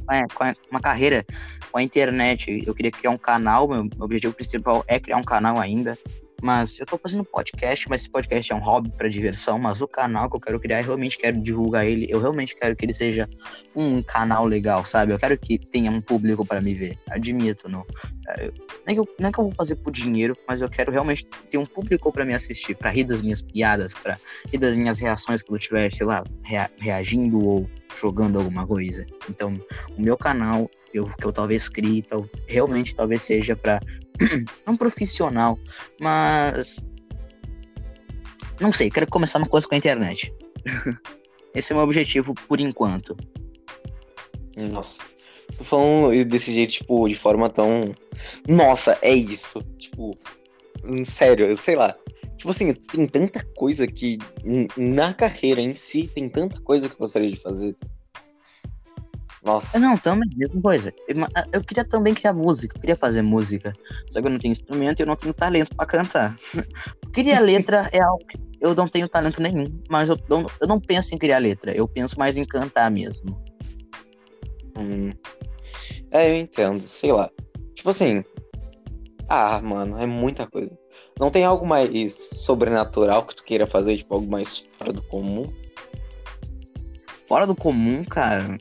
uma carreira com a internet. Eu queria criar um canal. Meu objetivo principal é criar um canal ainda. Mas eu tô fazendo podcast, mas esse podcast é um hobby pra diversão. Mas o canal que eu quero criar, eu realmente quero divulgar ele. Eu realmente quero que ele seja um canal legal, sabe? Eu quero que tenha um público pra me ver. Admito, não. É, não, é que eu, que eu vou fazer por dinheiro, mas eu quero realmente ter um público pra me assistir, pra rir das minhas piadas, pra e das minhas reações quando eu estiver, sei lá, rea- reagindo ou jogando alguma coisa. Então, o meu canal, eu, que eu talvez crie, tal, realmente talvez seja para *clears throat* não profissional, mas não sei, quero começar uma coisa com a internet. *laughs* Esse é o meu objetivo por enquanto. Nossa. Tô falando desse jeito, tipo, de forma tão. Nossa, é isso. Tipo, sério, eu sei lá. Tipo assim, tem tanta coisa que na carreira em si, tem tanta coisa que eu gostaria de fazer. Nossa. Não, também, mesma coisa. Eu, eu queria também criar música, eu queria fazer música. Só que eu não tenho instrumento e eu não tenho talento pra cantar. *laughs* Criar letra é algo que eu não tenho talento nenhum, mas eu não, eu não penso em criar letra, eu penso mais em cantar mesmo. Hum. É, eu entendo, sei lá. Tipo assim. Ah, mano, é muita coisa. Não tem algo mais sobrenatural que tu queira fazer, tipo, algo mais fora do comum? Fora do comum, cara.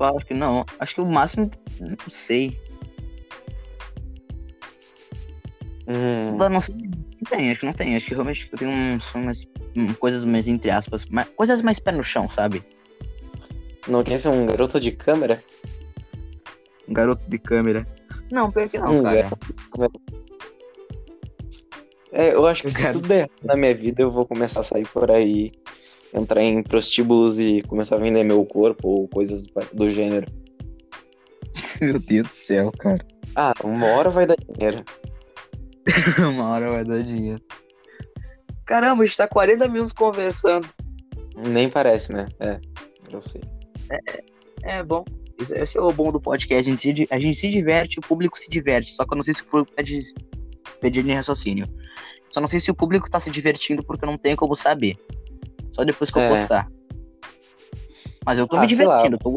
Eu acho que não. Acho que o máximo. Não sei. Hum, Eu não sei. Não tem, acho que não tem. Acho que realmente eu tenho uns, umas hum, coisas mais entre aspas. mais- coisas mais pé no chão, sabe? não quer ser um garoto de câmera? Um garoto de câmera. Não, pior que não, Hum, cara. É, eu acho que se Cara. tudo der na minha vida, eu vou começar a sair por aí, entrar em prostíbulos e começar a vender meu corpo ou coisas do, gênero. *laughs* Meu Deus do céu, cara. Ah, uma hora vai dar dinheiro. *laughs* Uma hora vai dar dinheiro. Caramba, a gente tá 40 minutos conversando. Nem parece, né? É, eu sei. É bom. Isso- Esse é o bom do podcast. A gente, se, a gente se diverte, o público se diverte. Só que eu não sei se o público tá de, pedindo raciocínio. Só não sei se o público tá se divertindo porque eu não tenho como saber. Só depois que eu É. postar. Mas eu tô Ah, me divertindo. eu tô...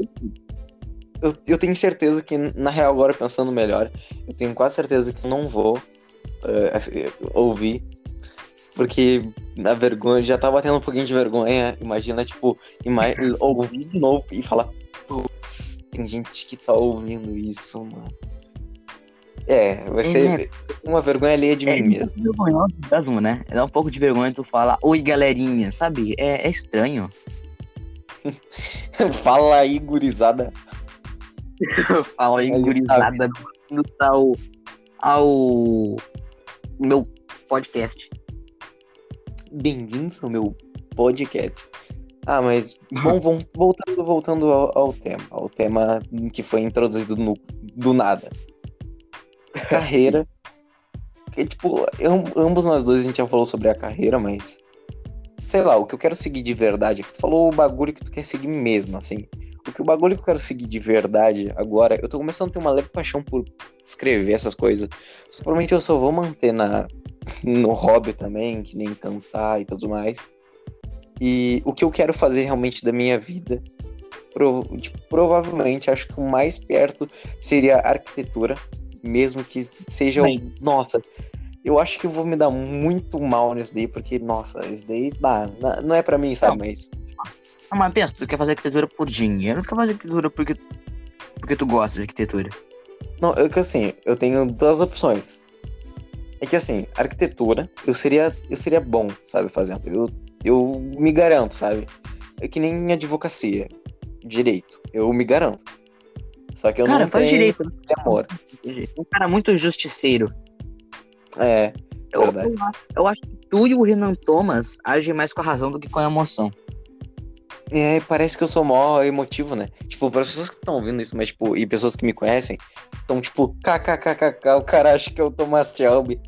Eu, eu tenho certeza que, na real, agora pensando melhor, eu tenho quase certeza que eu não vou assim, ouvir. Porque a vergonha, já tá batendo um pouquinho de vergonha. Imagina, tipo, ima *laughs* ouvir de novo e falar, putz, tem gente que tá ouvindo isso, mano. É, vai ser uma vergonha alheia de É mim mesmo. vergonhoso mesmo, né? Dá um pouco de vergonha tu falar, oi galerinha, sabe? É, é estranho. *laughs* Fala aí, gurizada. *laughs* Fala aí, gurizada, ao, ao meu podcast. Bem-vindos ao meu podcast. Ah, mas bom, *laughs* vom- voltando, voltando ao, ao tema, ao tema que foi introduzido no, do nada. Carreira. Que, tipo, am- ambos nós dois a gente já falou sobre a carreira, mas. Sei lá, o que eu quero seguir de verdade é que tu falou o bagulho que tu quer seguir mesmo, assim. O que o bagulho que eu quero seguir de verdade agora, eu tô começando a ter uma leve paixão por escrever essas coisas. Provavelmente eu só vou manter na, no hobby também, que nem cantar e tudo mais. E o que eu quero fazer realmente da minha vida, prov- tipo, provavelmente, acho que o mais perto seria arquitetura, mesmo que seja. o- Bem. Nossa, eu acho que eu vou me dar muito mal nisso daí, porque, nossa, isso daí, bah, não é pra mim, sabe? Não. Mas. Ah, mas pensa, tu quer fazer arquitetura por dinheiro ou tu quer fazer arquitetura porque, porque tu gosta de arquitetura? Não, é que assim, eu tenho duas opções. É que assim, arquitetura, eu seria, eu seria bom, sabe, fazendo. Eu, eu me garanto, sabe? É que nem advocacia, direito. Eu me garanto. Só que eu Cara, não faz tenho direito. né? amor. Um cara muito justiceiro. É, Eu, Verdade. eu, acho- eu acho que tu e o Renan Thomas agem mais com a razão do que com a emoção. é, parece que eu sou mó emotivo, né? Tipo, para as pessoas que estão ouvindo isso, mas tipo, e pessoas que me conhecem, estão tipo, kkkk, o cara acha que é o Thomas Shelby.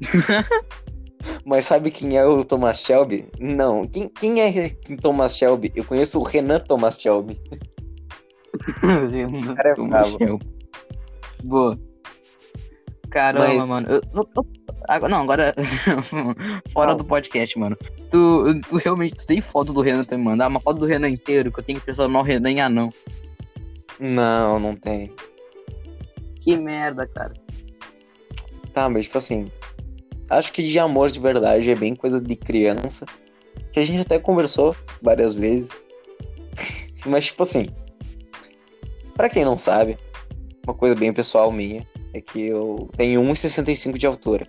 *laughs* Mas sabe quem é o Thomas Shelby? Não. Quem, quem é Thomas Shelby? Eu conheço o Renan Thomas Shelby. *laughs* Esse cara é bravo. Boa. Caramba, Mas- mano. Eu, eu- eu- não, agora. *laughs* fora Não. do podcast, mano. Tu, tu realmente tu tem foto do Renan pra me mandar? Uma foto do Renan inteiro, que eu tenho que transformar o Renan em anão. Não, não tem. Que merda, cara. Tá, mas tipo assim. Acho que de amor de verdade é bem coisa de criança. Que a gente até conversou várias vezes. *laughs* mas tipo assim. Pra quem não sabe, uma coisa bem pessoal minha é que eu tenho 1,65 de altura.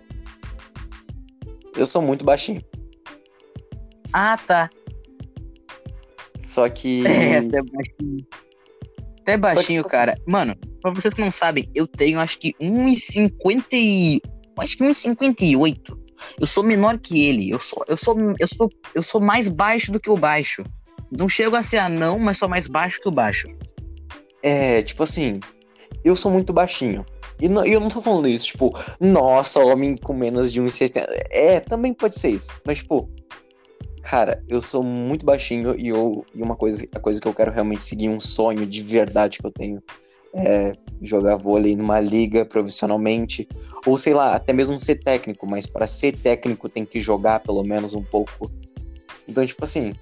Eu sou muito baixinho. Ah, tá. Só que. *laughs* É, até baixinho. Até baixinho, tipo- cara. Mano, pra vocês que não sabem, eu tenho acho que 1,50 e... Acho que 1,58. Eu sou menor que ele. Eu sou, eu sou, eu sou, eu sou mais baixo do que o baixo. Não chego a ser anão, mas sou mais baixo que o baixo. É, tipo assim, eu sou muito baixinho. E não- eu não tô falando isso, tipo, nossa, homem com menos de 1,70. É, também pode ser isso. Mas, tipo, cara, eu sou muito baixinho e, eu, e uma coisa, a coisa que eu quero realmente seguir, um sonho de verdade que eu tenho, é jogar vôlei numa liga profissionalmente. Ou sei lá, até mesmo ser técnico, mas para ser técnico tem que jogar pelo menos um pouco. Então, tipo assim,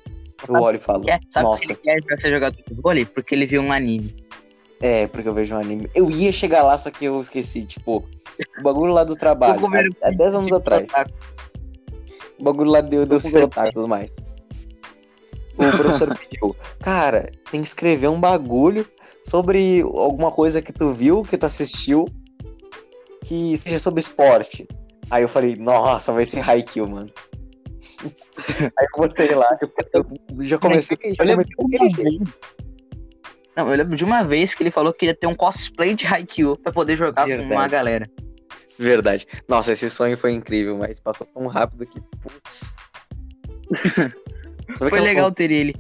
eu olho e falo, Quer, sabe nossa. que ele quer ser jogador de vôlei? Porque ele viu um anime. É, porque eu vejo um anime. Eu ia chegar lá, só que eu esqueci. Tipo, o bagulho lá do trabalho. Há, há 10 anos atrás. O bagulho lá com ser otaku e tudo mais. O *laughs* professor pediu, cara, tem que escrever um bagulho sobre alguma coisa que tu viu, que tu assistiu, que seja sobre esporte. Aí eu falei, nossa, vai ser Haikyuu, mano. *laughs* Aí eu botei lá, eu, eu já comecei, Eu lembro comecei de uma vez. Não, eu lembro de uma vez que ele falou que ia ter um cosplay de Haikyuu pra poder jogar Verdade. com uma galera. Verdade. Nossa, esse sonho foi incrível, mas passou tão rápido que, putz. *laughs* Foi legal ter ele.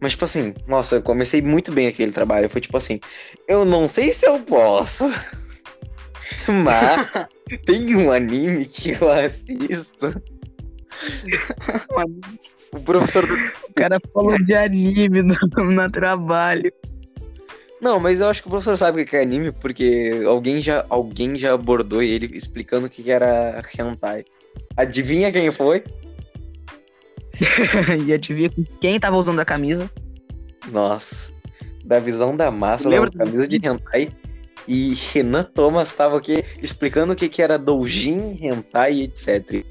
Mas, tipo assim, nossa, eu comecei muito bem aquele trabalho. Foi tipo assim, eu não sei se eu posso, *laughs* mas *laughs* tem um anime que eu assisto. O professor do... O cara falou de anime no, no trabalho. Não, mas eu acho que o professor sabe o que é anime, porque alguém já, alguém já abordou ele explicando o que era hentai. Adivinha quem foi? *laughs* e adivinha quem tava usando a camisa? Nossa, da visão da massa, Lembra da camisa de hentai. E Renan Thomas estava aqui explicando o que, que era doujin, hentai etc.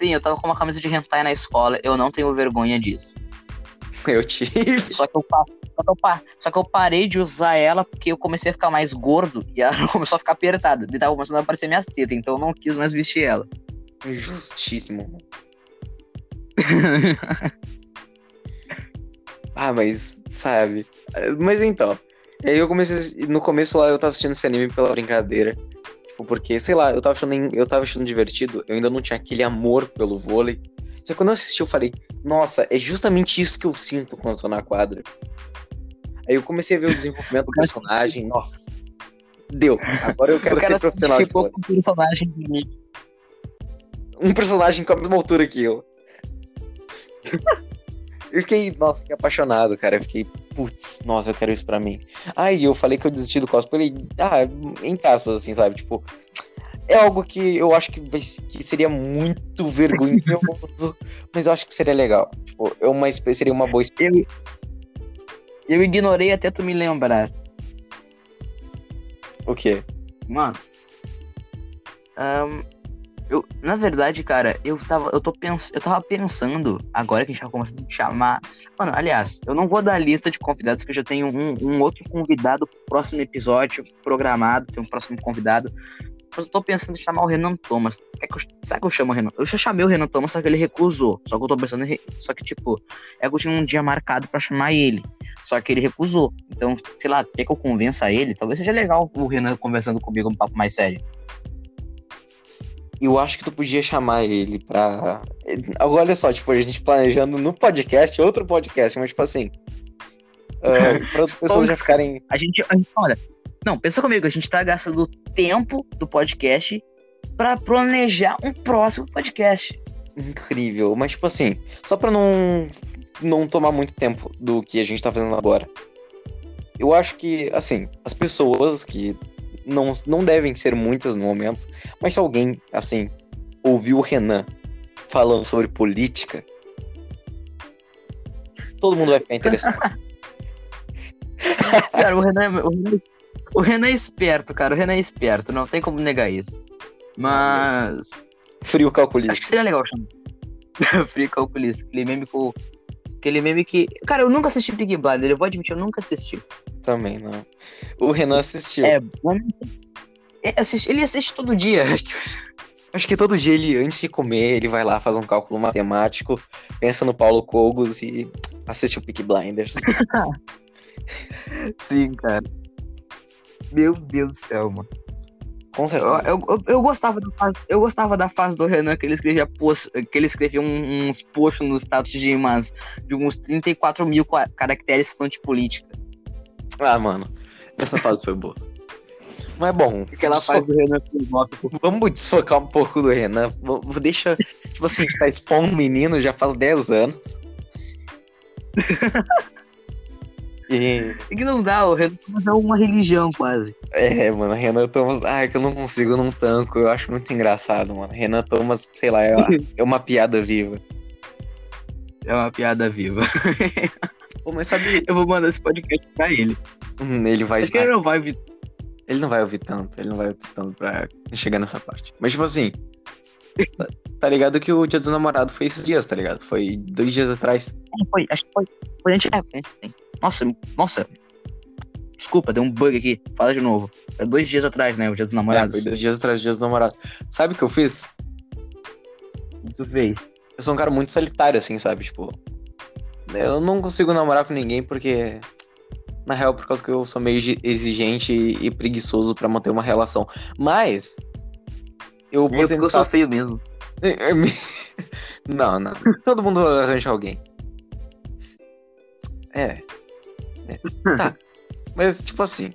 Sim, eu tava com uma camisa de hentai na escola, eu não tenho vergonha disso. *laughs* Eu tive. Só que eu, só que eu, só que eu parei de usar ela porque eu comecei a ficar mais gordo e ela *laughs* começou a ficar apertada. E tava começando a aparecer minhas tetas, então eu não quis mais vestir ela. Justíssimo. *laughs* Ah, mas, sabe? Mas então. Aí eu comecei. No começo lá eu tava assistindo esse anime pela brincadeira. Tipo, porque, sei lá, eu tava achando, eu tava achando divertido. Eu ainda não tinha aquele amor pelo vôlei. Só que quando eu assisti, eu falei, nossa, é justamente isso que eu sinto quando eu tô na quadra. Aí eu comecei a ver o desenvolvimento do *laughs* personagem. Nossa. Deu. Agora eu *laughs* quero cara ser profissional de vôlei. o personagem de mim. um personagem com a mesma altura que eu. *laughs* eu fiquei, nossa, fiquei apaixonado, cara. Eu fiquei, putz, nossa, eu quero isso pra mim. Aí eu falei que eu desisti do cosplay, ah, entre aspas, assim, sabe? Tipo, é algo que eu acho que, que seria muito vergonhoso, *laughs* mas eu acho que seria legal. Tipo, é uma, seria uma boa experiência. Eu, eu ignorei até tu me lembrar. O quê? Mano. ahn, eu, na verdade, cara, eu tava, eu tô pens, eu tava pensando, agora que a gente tá começando a chamar. Mano, aliás, eu não vou dar a lista de convidados, que eu já tenho um, um outro convidado pro próximo episódio programado, tem um próximo convidado. Mas eu tô pensando em chamar o Renan Thomas. Quer que eu, será que eu chamo o Renan? Eu já chamei o Renan Thomas, só que ele recusou. Só que eu tô pensando em. Só que, tipo, é que eu tinha um dia marcado pra chamar ele. Só que ele recusou. Então, sei lá, quer que eu convença ele? Talvez seja legal o Renan conversando comigo um papo mais sério. Eu acho que tu podia chamar ele pra. Agora, olha só, tipo, a gente planejando no podcast, outro podcast, mas tipo assim. *laughs* Uh, para as pessoas já ficarem. A gente, a gente, olha, não, pensa comigo, a gente tá gastando tempo do podcast pra planejar um próximo podcast. Incrível, mas tipo assim, só pra não, não tomar muito tempo do que a gente tá fazendo agora. eu acho que, assim, as pessoas que não, não devem ser muitas no momento, mas se alguém, assim, ouviu o Renan falando sobre política, todo mundo vai ficar interessado. *laughs* Cara, o Renan, é- o, Renan, o Renan é esperto, cara. O Renan é esperto, não tem como negar isso. Mas. Frio calculista. Acho que seria legal chamar. *laughs* Frio calculista. Aquele meme com. Aquele meme que. Cara, eu nunca assisti Big Blinder, eu vou admitir, eu nunca assisti. Também não. O Renan assistiu. É, bom. É, assiste- Ele assiste todo dia. *laughs* Acho que todo dia ele, antes de comer, ele vai lá, faz um cálculo matemático, pensa no Paulo Cogos e assiste o Peak Blinders. *laughs* Sim, cara. Meu Deus do céu, mano. Com Eu, certeza. eu, eu, eu gostava da fase, eu gostava da fase do Renan que ele escrevia post, que ele escrevia uns posts no status de umas de uns 34 mil caracteres falando de política. Ah, mano, essa fase foi boa. Mas bom, Aquela só- fase do Renan vamos desfocar um pouco do Renan. Deixa, tipo assim, a gente tá expondo um menino já faz 10 anos. *laughs* E, É *laughs* que não dá, o Renan é uma religião quase. é, mano, Renan Thomas. Ai, que eu não consigo, eu não tanco. Eu acho muito engraçado, mano. Renan Thomas, sei lá, é, *laughs* é uma piada viva. É uma piada viva. *laughs* Pô, mas sabe, Eu vou mandar esse podcast pra ele. hum, ele vai. Acho que ele não vai ouvir. Ele não vai ouvir tanto, ele não vai ouvir tanto pra chegar nessa parte. Mas, tipo assim, tá, tá ligado que o dia dos namorados foi esses dias, tá ligado? Foi dois dias atrás. Foi, acho que foi. Foi antes. É, foi antes. Nossa, nossa. Desculpa, deu um bug aqui. Fala de novo. É dois dias atrás, né? O dia dos É, namorados. foi dois dias atrás dia dos namorados. Sabe o que eu fiz? Tu fez. Eu sou um cara muito solitário, assim, sabe? Tipo, eu não consigo namorar com ninguém porque. Na real, por causa que eu sou meio exi- exigente e, e preguiçoso pra manter uma relação. Mas. Eu postei no eu sou status- feio mesmo. *laughs* Não, não. Todo mundo arranja alguém. É. É. Tá. *laughs* Mas, tipo assim.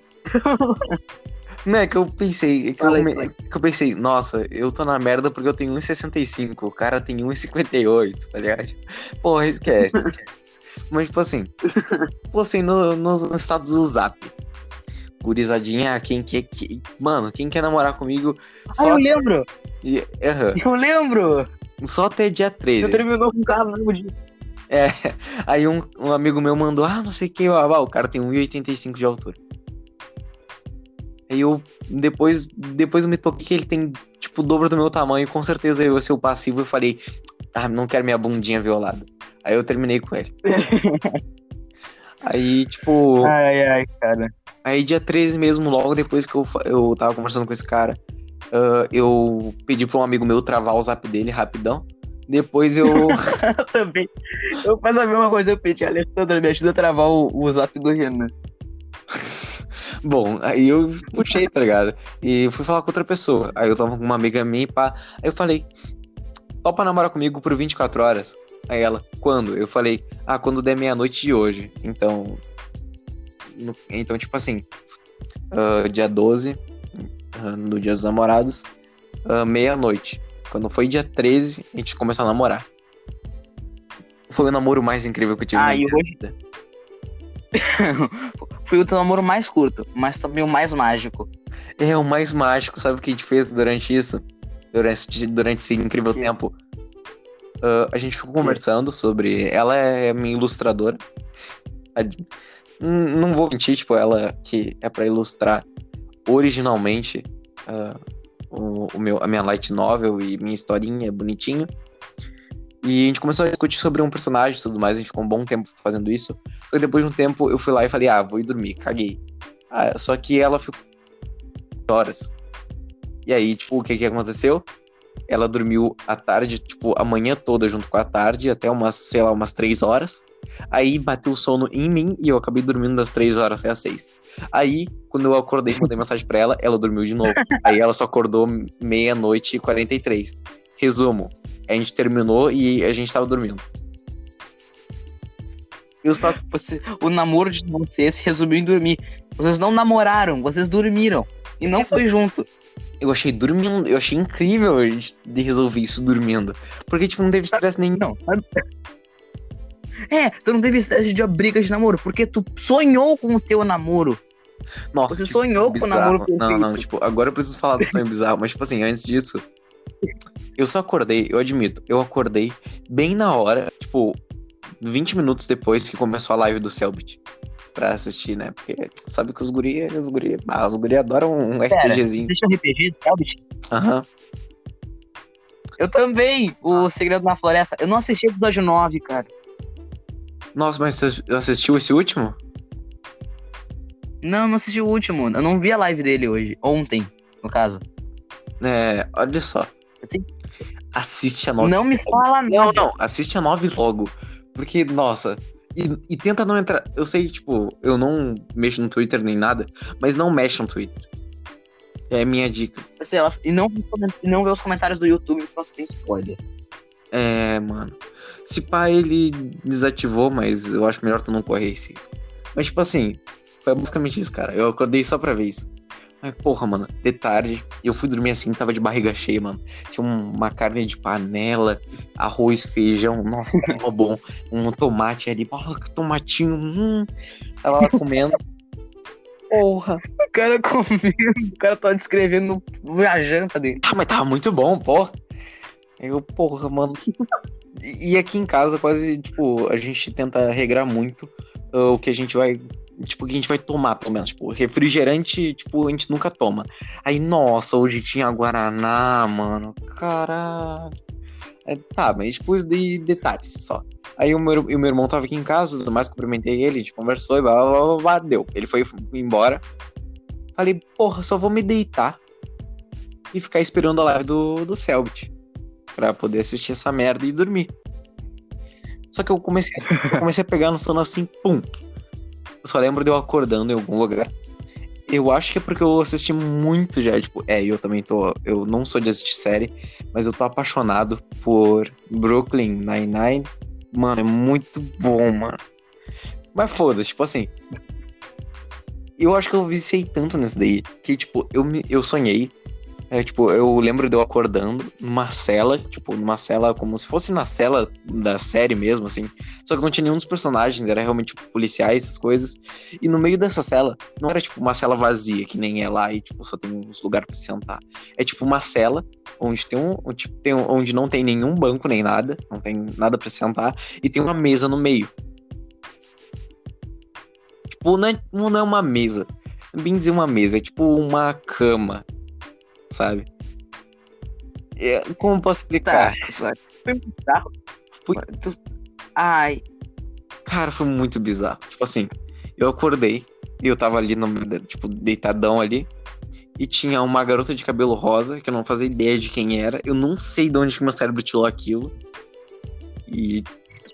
Não é que eu pensei. É que, eu, aí. que eu pensei, nossa, eu tô na merda porque eu tenho 1,65. O cara tem 1,58, tá ligado? Porra, esquece, esquece. Mas, tipo assim. *laughs* Postei no, no status do zap. Gurizadinha, quem quer. Que, mano, quem quer namorar comigo? Ah, Só, eu lembro! e- Eu lembro! só até dia 13. Você terminou com o carro no dia. Aí um, um amigo meu mandou, ah, não sei o que, ah, o cara tem 1,85 de altura. Aí eu, depois, depois eu me toquei que ele tem, tipo, o dobro do meu tamanho, com certeza eu ia ser o passivo e falei, ah, não quero minha bundinha violada. Aí eu terminei com ele. *laughs* Aí, tipo, Ai, ai, cara. Aí dia 13 mesmo, logo depois que eu, eu tava conversando com esse cara, ah, eu pedi pra um amigo meu travar o zap dele rapidão. Depois eu. *laughs* Eu também. Eu faço a mesma coisa, eu pedi, Alessandra, me ajuda a travar o, o zap do Renan. *laughs* Bom, aí eu puxei, tá ligado? E fui falar com outra pessoa. Aí eu tava com uma amiga minha e pá. Aí eu falei, topa namorar comigo por 24 horas? Aí ela, quando? Eu falei, ah, quando der meia-noite de hoje. Então. No- então, tipo assim, ah, dia 12, ah, no dia dos namorados, ah, meia-noite. Quando foi dia 13, a gente começou a namorar. Foi o namoro mais incrível que eu tive Ah, na minha hoje- vida. *laughs* Foi o teu namoro mais curto, mas também o mais mágico. É o mais mágico, sabe o que a gente fez durante isso? Durante, durante esse incrível Que? tempo? Ah, a gente ficou conversando sobre. Ela é minha ilustradora. Não vou mentir, tipo, ela que é pra ilustrar originalmente ah, o, o meu, a minha light novel e minha historinha bonitinho. E a gente começou a discutir sobre um personagem e tudo mais, a gente ficou um bom tempo fazendo isso. Só depois de um tempo eu fui lá e falei, ah, vou ir dormir, caguei. Ah, só que ela ficou horas. E aí, tipo, o que que aconteceu? Ela dormiu a tarde, tipo, a manhã toda junto com a tarde, até umas, sei lá, umas três horas. Aí bateu o sono em mim e eu acabei dormindo das três horas até as seis. Aí, quando eu acordei, mandei mensagem pra ela, ela dormiu de novo. *laughs* Aí ela só acordou meia-noite e 43. Resumo, a gente terminou e a gente tava dormindo. Eu só você, o namoro de vocês se resumiu em dormir. Vocês não namoraram, vocês dormiram. E não foi junto. Eu achei dormindo, eu achei incrível a gente de resolver isso dormindo. Porque, tipo, não teve estresse nenhum. Não, sabe? É, tu não teve estresse de brigas de namoro, porque tu sonhou com o teu namoro. Nossa, Você tipo, sonhou é com o namoro bizarro. Não, não, perfeito. tipo, agora eu preciso falar do sonho bizarro, mas tipo assim, antes disso, eu só acordei, eu admito, eu acordei bem na hora, tipo, 20 minutos depois que começou a live do Selbit. Pra assistir, né? Porque sabe que os guri, os guri, ah, os guri adoram um Pera, RPGzinho. deixa eu RPG, Selbit. Aham. Eu também, o Segredo na Floresta. Eu não assisti o episódio 9, cara. Nossa, mas você assistiu esse último? Não, não assisti o último. Eu não vi a live dele hoje. Ontem, no caso. É, olha só. Assiste a nove. Não me fala nada. Não, não, assiste a 9 logo. Porque, nossa. E, e tenta não entrar. Eu sei, tipo, eu não mexo no Twitter nem nada, mas não mexe no Twitter. É a minha dica. Sei e não, e não ver os comentários do YouTube, porque você tem spoiler. É, mano. Se pá, ele desativou, mas eu acho melhor tu não correr esse risco. Mas, tipo assim, foi basicamente isso, cara. Eu acordei só pra ver isso. Mas, porra, mano, de tarde, eu fui dormir assim, tava de barriga cheia, mano. Tinha um- uma carne de panela, arroz, feijão, nossa, *laughs* tava bom. Um tomate ali, porra, que tomatinho, hum. Tava lá comendo. Porra. O cara comendo, o cara tá descrevendo a janta dele. Ah, mas tava muito bom, porra. Eu, porra, mano. E aqui em casa, quase, tipo, a gente tenta regrar muito ah, o que a gente vai. Tipo, o que a gente vai tomar, pelo menos. Tipo, refrigerante, tipo, a gente nunca toma. Aí, nossa, hoje tinha Guaraná, mano. Caralho. É, tá, mas tipo, de detalhes só. Aí o meu, o meu irmão tava aqui em casa, tudo mais, cumprimentei ele, a gente conversou e blá, blá, blá, blá, deu. Ele foi embora. Falei, porra, só vou me deitar e ficar esperando a live do, do Selbit pra poder assistir essa merda e dormir. Só que eu comecei, eu comecei a pegar no sono assim, pum. Eu só lembro de eu acordando em algum lugar. Eu acho que é porque eu assisti muito já, tipo, é, eu também tô, eu não sou de assistir série, mas eu tô apaixonado por Brooklyn Nine-Nine. Mano, é muito bom, mano. Mas foda-se, tipo assim, eu acho que eu viciei tanto nesse daí que, tipo, eu, me, eu sonhei. É, tipo, eu lembro de eu acordando numa cela, tipo, numa cela como se fosse na cela da série mesmo, assim. Só que não tinha nenhum dos personagens, era realmente, tipo, policiais, essas coisas. E no meio dessa cela, não era, tipo, uma cela vazia, que nem é lá e, tipo, só tem uns lugares se sentar. É, tipo, uma cela onde tem um, onde, tipo, tem um- onde não tem nenhum banco nem nada, não tem nada pra sentar, e tem uma mesa no meio. Tipo, não é, não é uma mesa. É bem dizer uma mesa, é tipo uma cama, sabe? É, como posso explicar? Tá, foi bizarro. Foi- Ai, Cara, foi muito bizarro. Tipo assim, eu acordei e eu tava ali, no, tipo, deitadão ali. E tinha uma garota de cabelo rosa, que eu não fazia ideia de quem era. Eu não sei de onde que meu cérebro tirou aquilo. E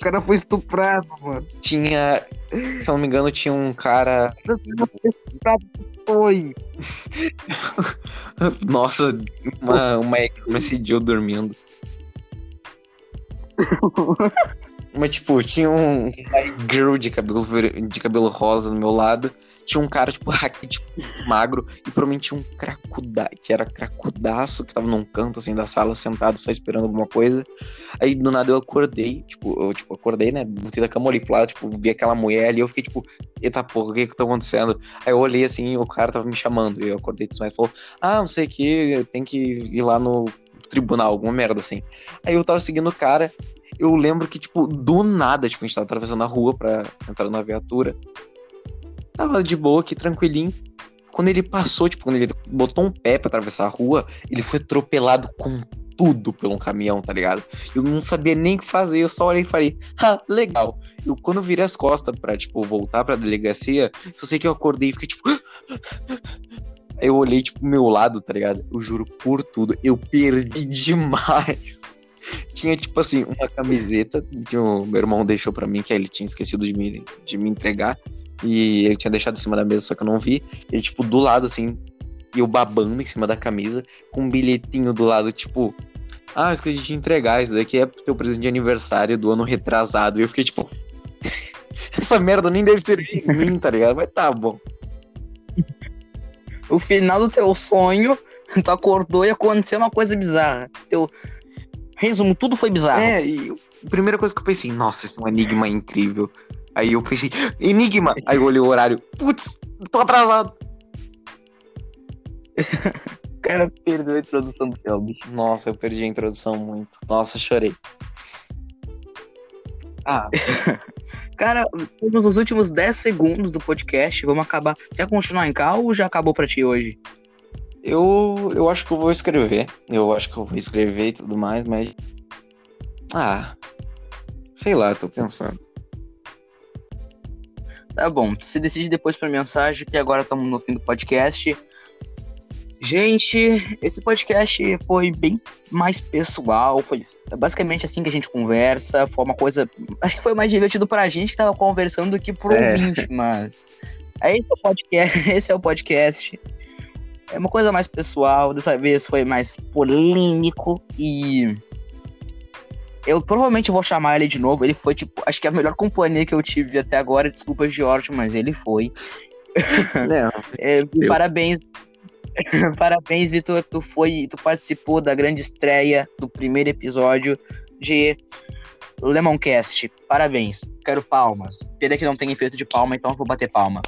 cara foi estuprado, mano. tinha, se eu não me engano, tinha um cara. Foi. *laughs* Nossa, uma, uma, uma Jill dormindo. *laughs* Mas, tipo, tinha um girl de cabelo, de cabelo rosa do meu lado. Tinha um cara, tipo, *laughs* raquítico, magro. E provavelmente tinha um cracuda, que era cracudaço, que tava num canto, assim, da sala, sentado, só esperando alguma coisa. Aí, do nada, eu acordei. Tipo, eu, tipo, acordei, né? Botei da cama, olhei pro lado, tipo, vi aquela mulher ali. Eu fiquei, tipo, eita porra, o que que tá acontecendo? Aí eu olhei, assim, o cara tava me chamando. E eu acordei, e falou, ah, não sei o que, tem que ir lá no tribunal, alguma merda, assim. Aí eu tava seguindo o cara eu lembro que, tipo, do nada, tipo, a gente tava atravessando a rua pra entrar na viatura. Tava de boa aqui, tranquilinho. Quando ele passou, tipo, quando ele botou um pé pra atravessar a rua, ele foi atropelado com tudo pelo caminhão, tá ligado? Eu não sabia nem o que fazer, eu só olhei e falei, ah, legal. Eu, quando eu virei as costas pra, tipo, voltar pra delegacia, eu sei que eu acordei e fiquei, tipo... *laughs* Eu olhei, tipo, meu lado, tá ligado? Eu juro por tudo, eu perdi demais. *laughs* Tinha, tipo assim, uma camiseta que o meu irmão deixou pra mim, que ele tinha esquecido de me, de me entregar. E ele tinha deixado em cima da mesa, só que eu não vi. Ele, tipo, do lado, assim, e eu babando em cima da camisa, com um bilhetinho do lado, tipo... Ah, eu esqueci de te entregar, isso daqui é pro teu presente de aniversário do ano retrasado. E eu fiquei, tipo... *laughs* Essa merda nem deve ser de mim, tá ligado? Mas tá bom. O final do teu sonho, tu acordou e aconteceu uma coisa bizarra. Teu... Resumo, tudo foi bizarro. É, e a primeira coisa que eu pensei, nossa, esse é um enigma incrível. Aí eu pensei, enigma! Aí eu olhei o horário, putz, tô atrasado. O *laughs* cara perdeu a introdução do céu, bicho. Nossa, eu perdi a introdução muito. Nossa, chorei. Ah. *laughs* cara, nos últimos 10 segundos do podcast, vamos acabar. Quer continuar em cal ou já acabou pra ti hoje? Eu, eu acho que eu vou escrever. Eu acho que eu vou escrever e tudo mais, mas. Ah. Sei lá, tô pensando. Tá bom, se decide depois por mensagem, que agora estamos no fim do podcast. Gente, esse podcast foi bem mais pessoal, foi basicamente assim que a gente conversa, foi uma coisa, acho que foi mais divertido pra gente que tava conversando do que pro é. ouvinte, mas esse é o podcast, *laughs* esse é o podcast. É uma coisa mais pessoal, dessa vez foi mais polêmico e eu provavelmente vou chamar ele de novo. Ele foi, tipo, acho que a melhor companhia que eu tive até agora. Desculpa, George, mas ele foi. Não, é, *laughs* parabéns. *laughs* parabéns, Vitor. Tu foi, tu participou da grande estreia do primeiro episódio de Lemoncast. Parabéns. Quero palmas. Pena que não tem efeito de palma, então eu vou bater palma.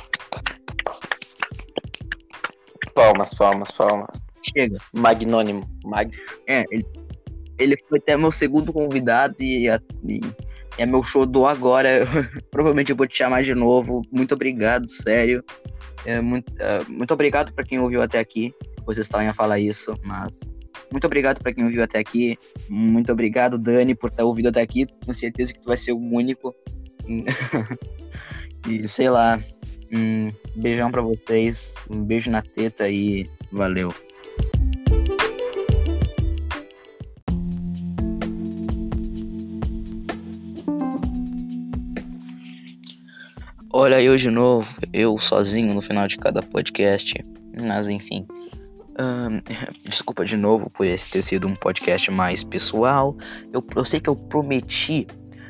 Palmas, palmas, palmas. Chega. Magnônimo. Mag... É, ele ele foi até meu segundo convidado e, e, é meu show do agora. *laughs* provavelmente eu vou te chamar de novo. Muito obrigado, sério. É, muito, é, muito obrigado para quem ouviu até aqui. Vocês estavam a falar isso, mas muito obrigado para quem ouviu até aqui. Muito obrigado, Dani, por ter ouvido até aqui. Tenho certeza que tu vai ser o único. *laughs* e sei lá. Um beijão para vocês. Um beijo na teta e valeu. Olha eu de novo, eu sozinho no final de cada podcast. Mas enfim. *laughs* desculpa de novo por esse ter sido um podcast mais pessoal. Eu, eu sei que eu prometi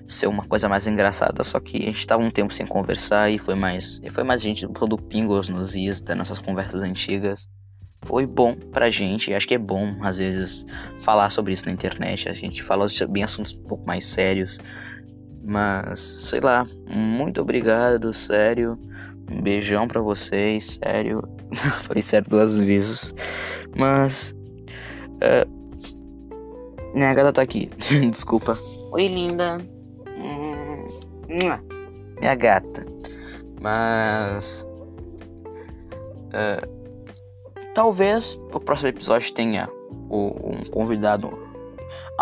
ser uma coisa mais engraçada, só que a gente tava um tempo sem conversar e foi mais. Foi mais gente do Pingos nos is, das nossas conversas antigas. Foi bom pra gente, acho que é bom às vezes falar sobre isso na internet. A gente fala bem assuntos um pouco mais sérios. Mas, sei lá, muito obrigado, sério. Um beijão para vocês, sério. *laughs* Falei sério duas vezes. Mas. Uh, minha gata tá aqui, *laughs* desculpa. Oi, linda. Minha gata. Mas. Uh, talvez o próximo episódio tenha um convidado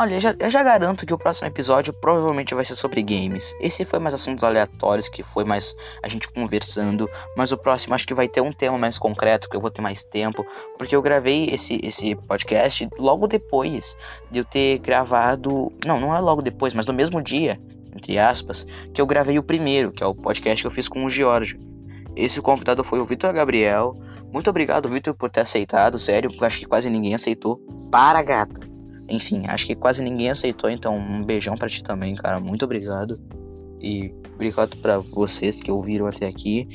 Olha, eu já, eu já garanto que o próximo episódio provavelmente vai ser sobre games. Esse foi mais assuntos aleatórios, que foi mais a gente conversando. Mas o próximo acho que vai ter um tema mais concreto, que eu vou ter mais tempo. Porque eu gravei esse, esse podcast logo depois de eu ter gravado. Não, não é logo depois, mas no mesmo dia, entre aspas, que eu gravei o primeiro, que é o podcast que eu fiz com o Giorgio. Esse convidado foi o Vitor Gabriel. Muito obrigado, Vitor, por ter aceitado, sério, acho que quase ninguém aceitou. Para, gato! Enfim, acho que quase ninguém aceitou, então um beijão para ti também, cara. Muito obrigado. E obrigado para vocês que ouviram até aqui.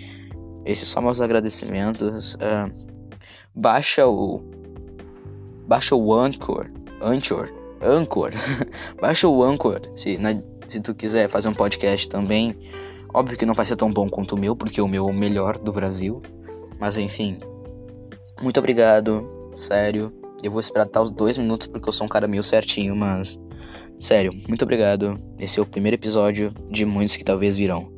Esses são meus agradecimentos. Uh, baixa o. Baixa o Anchor. Anchor. Anchor. *laughs* baixa o Anchor. Se, na, se tu quiser fazer um podcast também. Óbvio que não vai ser tão bom quanto o meu, porque o meu é o melhor do Brasil. Mas enfim. Muito obrigado. Sério. Eu vou esperar até os dois minutos porque eu sou um cara meio certinho, mas. Sério, muito obrigado. Esse é o primeiro episódio de muitos que talvez virão.